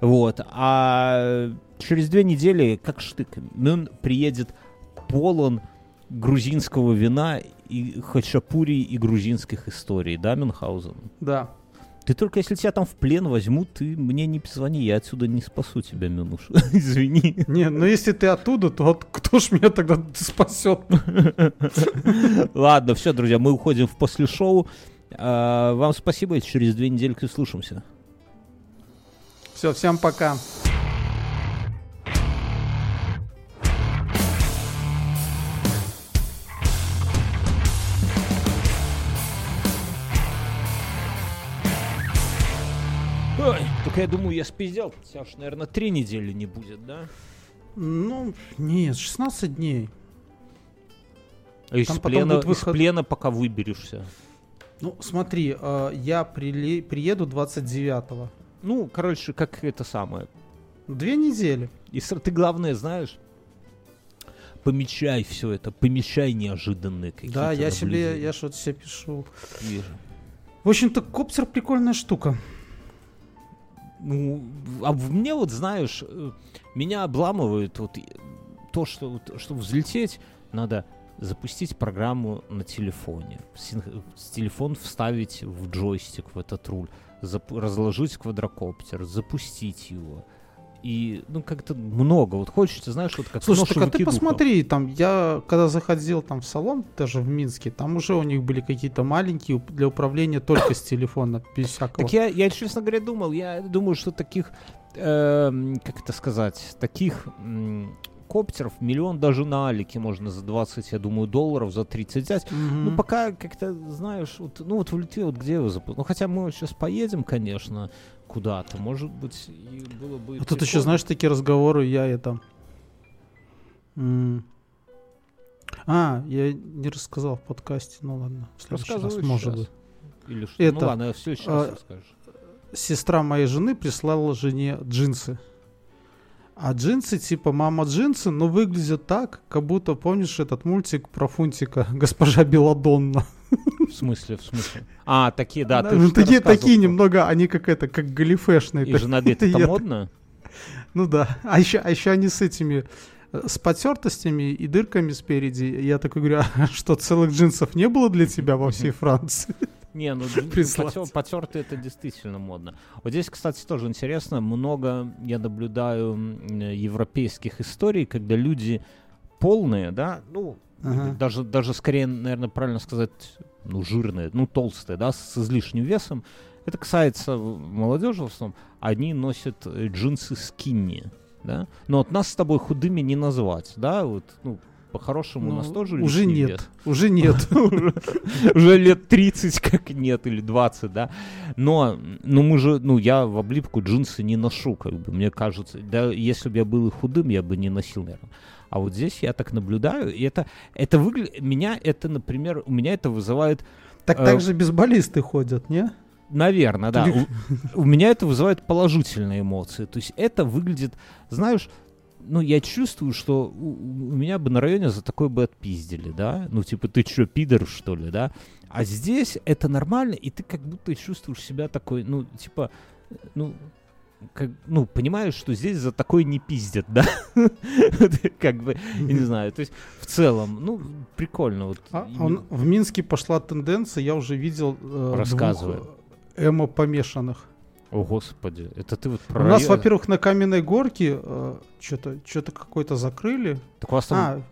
[SPEAKER 3] Вот. А через две недели, как штык, Мюн приедет полон грузинского вина и хачапури и грузинских историй, да, Мюнхгаузен?
[SPEAKER 2] Да.
[SPEAKER 3] Ты только если тебя там в плен возьмут, ты мне не позвони, я отсюда не спасу тебя, Минуш. <laughs> Извини.
[SPEAKER 2] Не, ну если ты оттуда, то от- кто ж меня тогда спасет?
[SPEAKER 3] Ладно, все, друзья, мы уходим в после шоу. А, Вам спасибо, и через две недельки услышимся.
[SPEAKER 2] Все, всем пока.
[SPEAKER 3] Ой, только я думаю, я спиздел. Тебя ж, наверное, три недели не будет, да?
[SPEAKER 2] Ну, нет, 16 дней.
[SPEAKER 3] А из
[SPEAKER 2] Там
[SPEAKER 3] плена, из
[SPEAKER 2] выход-
[SPEAKER 3] плена пока выберешься.
[SPEAKER 2] Ну, смотри, э, я приле- приеду 29-го.
[SPEAKER 3] Ну, короче, как это самое.
[SPEAKER 2] Две недели.
[SPEAKER 3] И ты главное знаешь, помечай все это, помечай неожиданные какие-то
[SPEAKER 2] да, я себе,
[SPEAKER 3] наблюдения.
[SPEAKER 2] я что-то себе пишу.
[SPEAKER 3] Вижу.
[SPEAKER 2] В общем-то, коптер прикольная штука.
[SPEAKER 3] Ну, а мне вот, знаешь, э, меня обламывает вот то, что вот, чтобы взлететь, надо запустить программу на телефоне, с телефон вставить в джойстик, в этот руль, разложить квадрокоптер, запустить его. И, ну, как-то много. Вот хочется, знаешь, вот как
[SPEAKER 2] Слушай, так а ты посмотри, там, я когда заходил там в салон, даже в Минске, там уже у них были какие-то маленькие для управления только с телефона, без всякого.
[SPEAKER 3] Так я, я, честно говоря, думал, я думаю, что таких, эм, как это сказать, таких коптеров миллион даже на Алике можно за 20, я думаю, долларов, за 30 взять.
[SPEAKER 2] Мгм.
[SPEAKER 3] Ну, пока как-то, знаешь, вот, ну вот в Литве, вот где его запустить? Ну, хотя мы сейчас поедем, конечно, куда-то, может быть, и было бы...
[SPEAKER 2] Вот тут еще, знаешь, такие разговоры, я это... м, А, я не рассказал в подкасте, ну ладно, в следующий раз,
[SPEAKER 3] Рассказывай
[SPEAKER 2] может
[SPEAKER 3] сейчас.
[SPEAKER 2] быть.
[SPEAKER 3] Или что?
[SPEAKER 2] это,
[SPEAKER 3] ну ладно, в следующий раз
[SPEAKER 2] а,
[SPEAKER 3] расскажешь.
[SPEAKER 2] Сестра моей жены прислала жене джинсы. А джинсы, типа мама джинсы, но выглядят так, как будто, помнишь этот мультик про Фунтика, госпожа Беладонна?
[SPEAKER 3] В смысле, в смысле? А, такие, да, ты
[SPEAKER 2] ну, такие, такие немного, они как это, как галифешные.
[SPEAKER 3] И же на обед это модно?
[SPEAKER 2] Ну да. А еще, а еще они с этими э, с потертостями и дырками спереди. Я такой говорю, а что, целых джинсов не было для тебя во всей Франции? <laughs>
[SPEAKER 3] Не, ну <laughs> потер- потертый это действительно модно. Вот здесь, кстати, тоже интересно, много я наблюдаю э, европейских историй, когда люди полные, да, ну,
[SPEAKER 2] Ага.
[SPEAKER 3] даже, даже скорее, наверное, правильно сказать, ну, жирные, ну, толстые, да, с излишним весом. Это касается молодежи в основном. Они носят э, джинсы скинни, да. Но вот нас с тобой худыми не назвать, да, вот, ну, по-хорошему у нас
[SPEAKER 2] Ну,
[SPEAKER 3] тоже
[SPEAKER 2] уже нет.
[SPEAKER 3] вес.
[SPEAKER 2] Уже нет. <laughs>
[SPEAKER 3] Уже лет 30 как нет, или 20, да. Но, ну мы же, ну я в облипку джинсы не ношу, как бы, мне кажется. Да, если бы я был и худым, я бы не носил, наверное. А вот здесь я так наблюдаю, и это, это выглядит, меня это, например, у меня это вызывает,
[SPEAKER 2] Так
[SPEAKER 3] Э,
[SPEAKER 2] так же безболисты ходят, не?
[SPEAKER 3] наверное, да, у, у меня это вызывает положительные эмоции. То есть это выглядит, знаешь, ну, я чувствую, что у, у меня бы на районе за такое бы отпиздили, да? Ну, типа, ты чё, пидор, что ли, да? А здесь это нормально, и ты как будто чувствуешь себя такой, ну, типа, ну, как, ну, понимаешь, что здесь за такое не пиздят, да? Как бы, не знаю, то есть в целом, ну, прикольно. Вот,
[SPEAKER 2] А, он- в Минске пошла тенденция, я уже видел э, эмо помешанных.
[SPEAKER 3] О, господи, это ты вот про
[SPEAKER 2] У нас, во-первых, на каменной горке что-то что-то какое-то закрыли.
[SPEAKER 3] Так у вас там
[SPEAKER 2] А,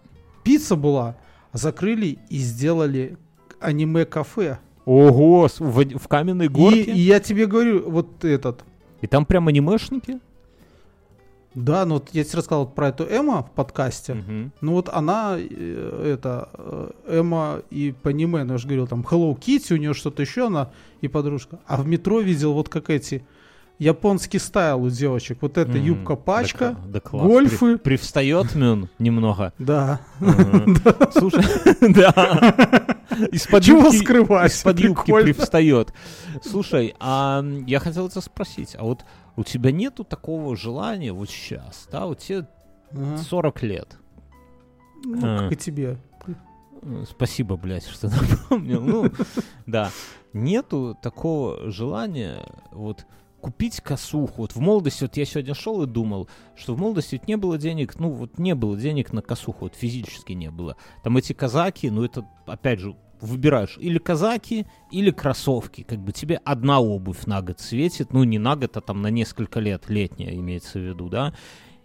[SPEAKER 2] пицца была, закрыли и сделали аниме-кафе.
[SPEAKER 3] Ого, в, в каменной
[SPEAKER 2] И,
[SPEAKER 3] горке?
[SPEAKER 2] и я тебе говорю, вот этот,
[SPEAKER 3] И там прям анимешники?
[SPEAKER 2] да, ну вот я тебе рассказал про эту Эма в подкасте.
[SPEAKER 3] Мгм.
[SPEAKER 2] Ну вот она, э, это, э, Эма и по аниме, ну я же говорил, там Hello Kitty, у нее что-то еще, она и подружка. А в метро видел вот как эти, японский стайл у девочек. Вот эта
[SPEAKER 3] М,
[SPEAKER 2] юбка-пачка,
[SPEAKER 3] да, да класс.
[SPEAKER 2] гольфы.
[SPEAKER 3] При- привстает Мюн немного.
[SPEAKER 2] да. <laughs>
[SPEAKER 3] Слушай, <laughs> да. Из-под
[SPEAKER 2] Чего
[SPEAKER 3] юбки-
[SPEAKER 2] скрывать?
[SPEAKER 3] Из-под юбки привстает. Слушай, а я хотел тебя спросить, а вот у тебя нету такого желания вот сейчас, да, вот тебе
[SPEAKER 2] Ага.
[SPEAKER 3] 40 лет.
[SPEAKER 2] Ну,
[SPEAKER 3] А.
[SPEAKER 2] как и тебе.
[SPEAKER 3] Спасибо, блядь, что напомнил. Ну, да. Нету такого желания вот купить косуху. Вот в молодости, вот я сегодня шел и думал, что в молодости не было денег, ну вот не было денег на косуху, вот физически не было. Там эти казаки, ну это, опять же, выбираешь или казаки, или кроссовки. Как бы тебе одна обувь на год светит, ну не на год, а там на несколько лет, летняя имеется в виду, да.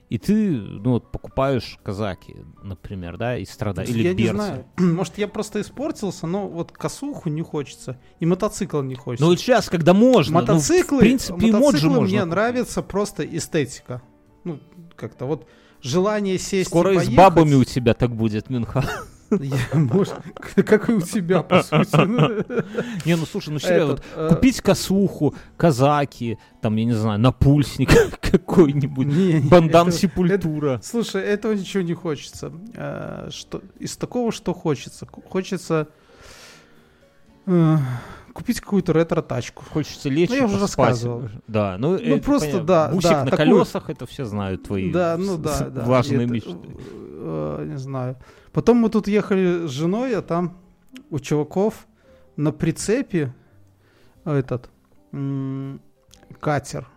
[SPEAKER 3] И ты, ну вот, покупаешь казаки, например, да, и страдаешь. Или
[SPEAKER 2] я не
[SPEAKER 3] берцы.
[SPEAKER 2] знаю. <clears throat> Может, я просто испортился, но вот косуху не хочется. И мотоцикл не хочется.
[SPEAKER 3] Ну вот сейчас, когда можно, ну,
[SPEAKER 2] мотоциклы,
[SPEAKER 3] в принципе,
[SPEAKER 2] мотоциклы
[SPEAKER 3] можно.
[SPEAKER 2] мне нравится просто эстетика. Ну, как-то вот желание сесть
[SPEAKER 3] Скоро
[SPEAKER 2] и
[SPEAKER 3] и с
[SPEAKER 2] поехать.
[SPEAKER 3] бабами у тебя так будет, Мюнха.
[SPEAKER 2] Как и у тебя, по сути. <laughs>
[SPEAKER 3] Не, ну слушай, ну серьезно,
[SPEAKER 2] э,
[SPEAKER 3] купить косуху, казаки, там, я не знаю, напульсник <laughs> какой-нибудь, бандан сепультура.
[SPEAKER 2] Слушай, этого ничего не хочется. Э, Что, из такого, что хочется? Хочется купить какую-то ретро-тачку.
[SPEAKER 3] Хочется лечь
[SPEAKER 2] Ну, я уже рассказывал.
[SPEAKER 3] Да, ну, это
[SPEAKER 2] просто
[SPEAKER 3] понятно.
[SPEAKER 2] да,
[SPEAKER 3] Бусик
[SPEAKER 2] да,
[SPEAKER 3] на
[SPEAKER 2] такую-
[SPEAKER 3] колесах, это все знают твои
[SPEAKER 2] Да, ну да,
[SPEAKER 3] с-
[SPEAKER 2] да.
[SPEAKER 3] влажные
[SPEAKER 2] Это,
[SPEAKER 3] мечты.
[SPEAKER 2] э, Не знаю. Потом мы тут ехали с женой, а там у чуваков на прицепе этот м, катер.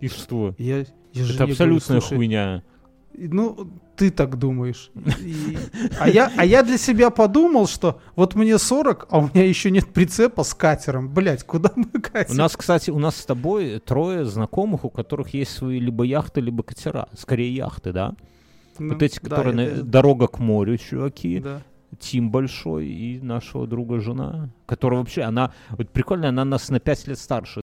[SPEAKER 3] И что?
[SPEAKER 2] Я, я
[SPEAKER 3] Это
[SPEAKER 2] говорю,
[SPEAKER 3] абсолютная
[SPEAKER 2] «Слушай,
[SPEAKER 3] хуйня.
[SPEAKER 2] Ну, ты так думаешь. И- а, я, а я для себя подумал, что вот мне 40, а у меня еще нет прицепа с катером. Блять, куда мы
[SPEAKER 3] У
[SPEAKER 2] катим?
[SPEAKER 3] нас, кстати, у нас с тобой трое знакомых, у которых есть свои либо яхты, либо катера. Скорее яхты, да?
[SPEAKER 2] Ну,
[SPEAKER 3] вот эти,
[SPEAKER 2] да,
[SPEAKER 3] которые на-
[SPEAKER 2] это-
[SPEAKER 3] дорога к морю, чуваки.
[SPEAKER 2] да.
[SPEAKER 3] Тим большой и нашего друга жена, которая вообще, она, вот прикольно, она нас на 5 лет старше.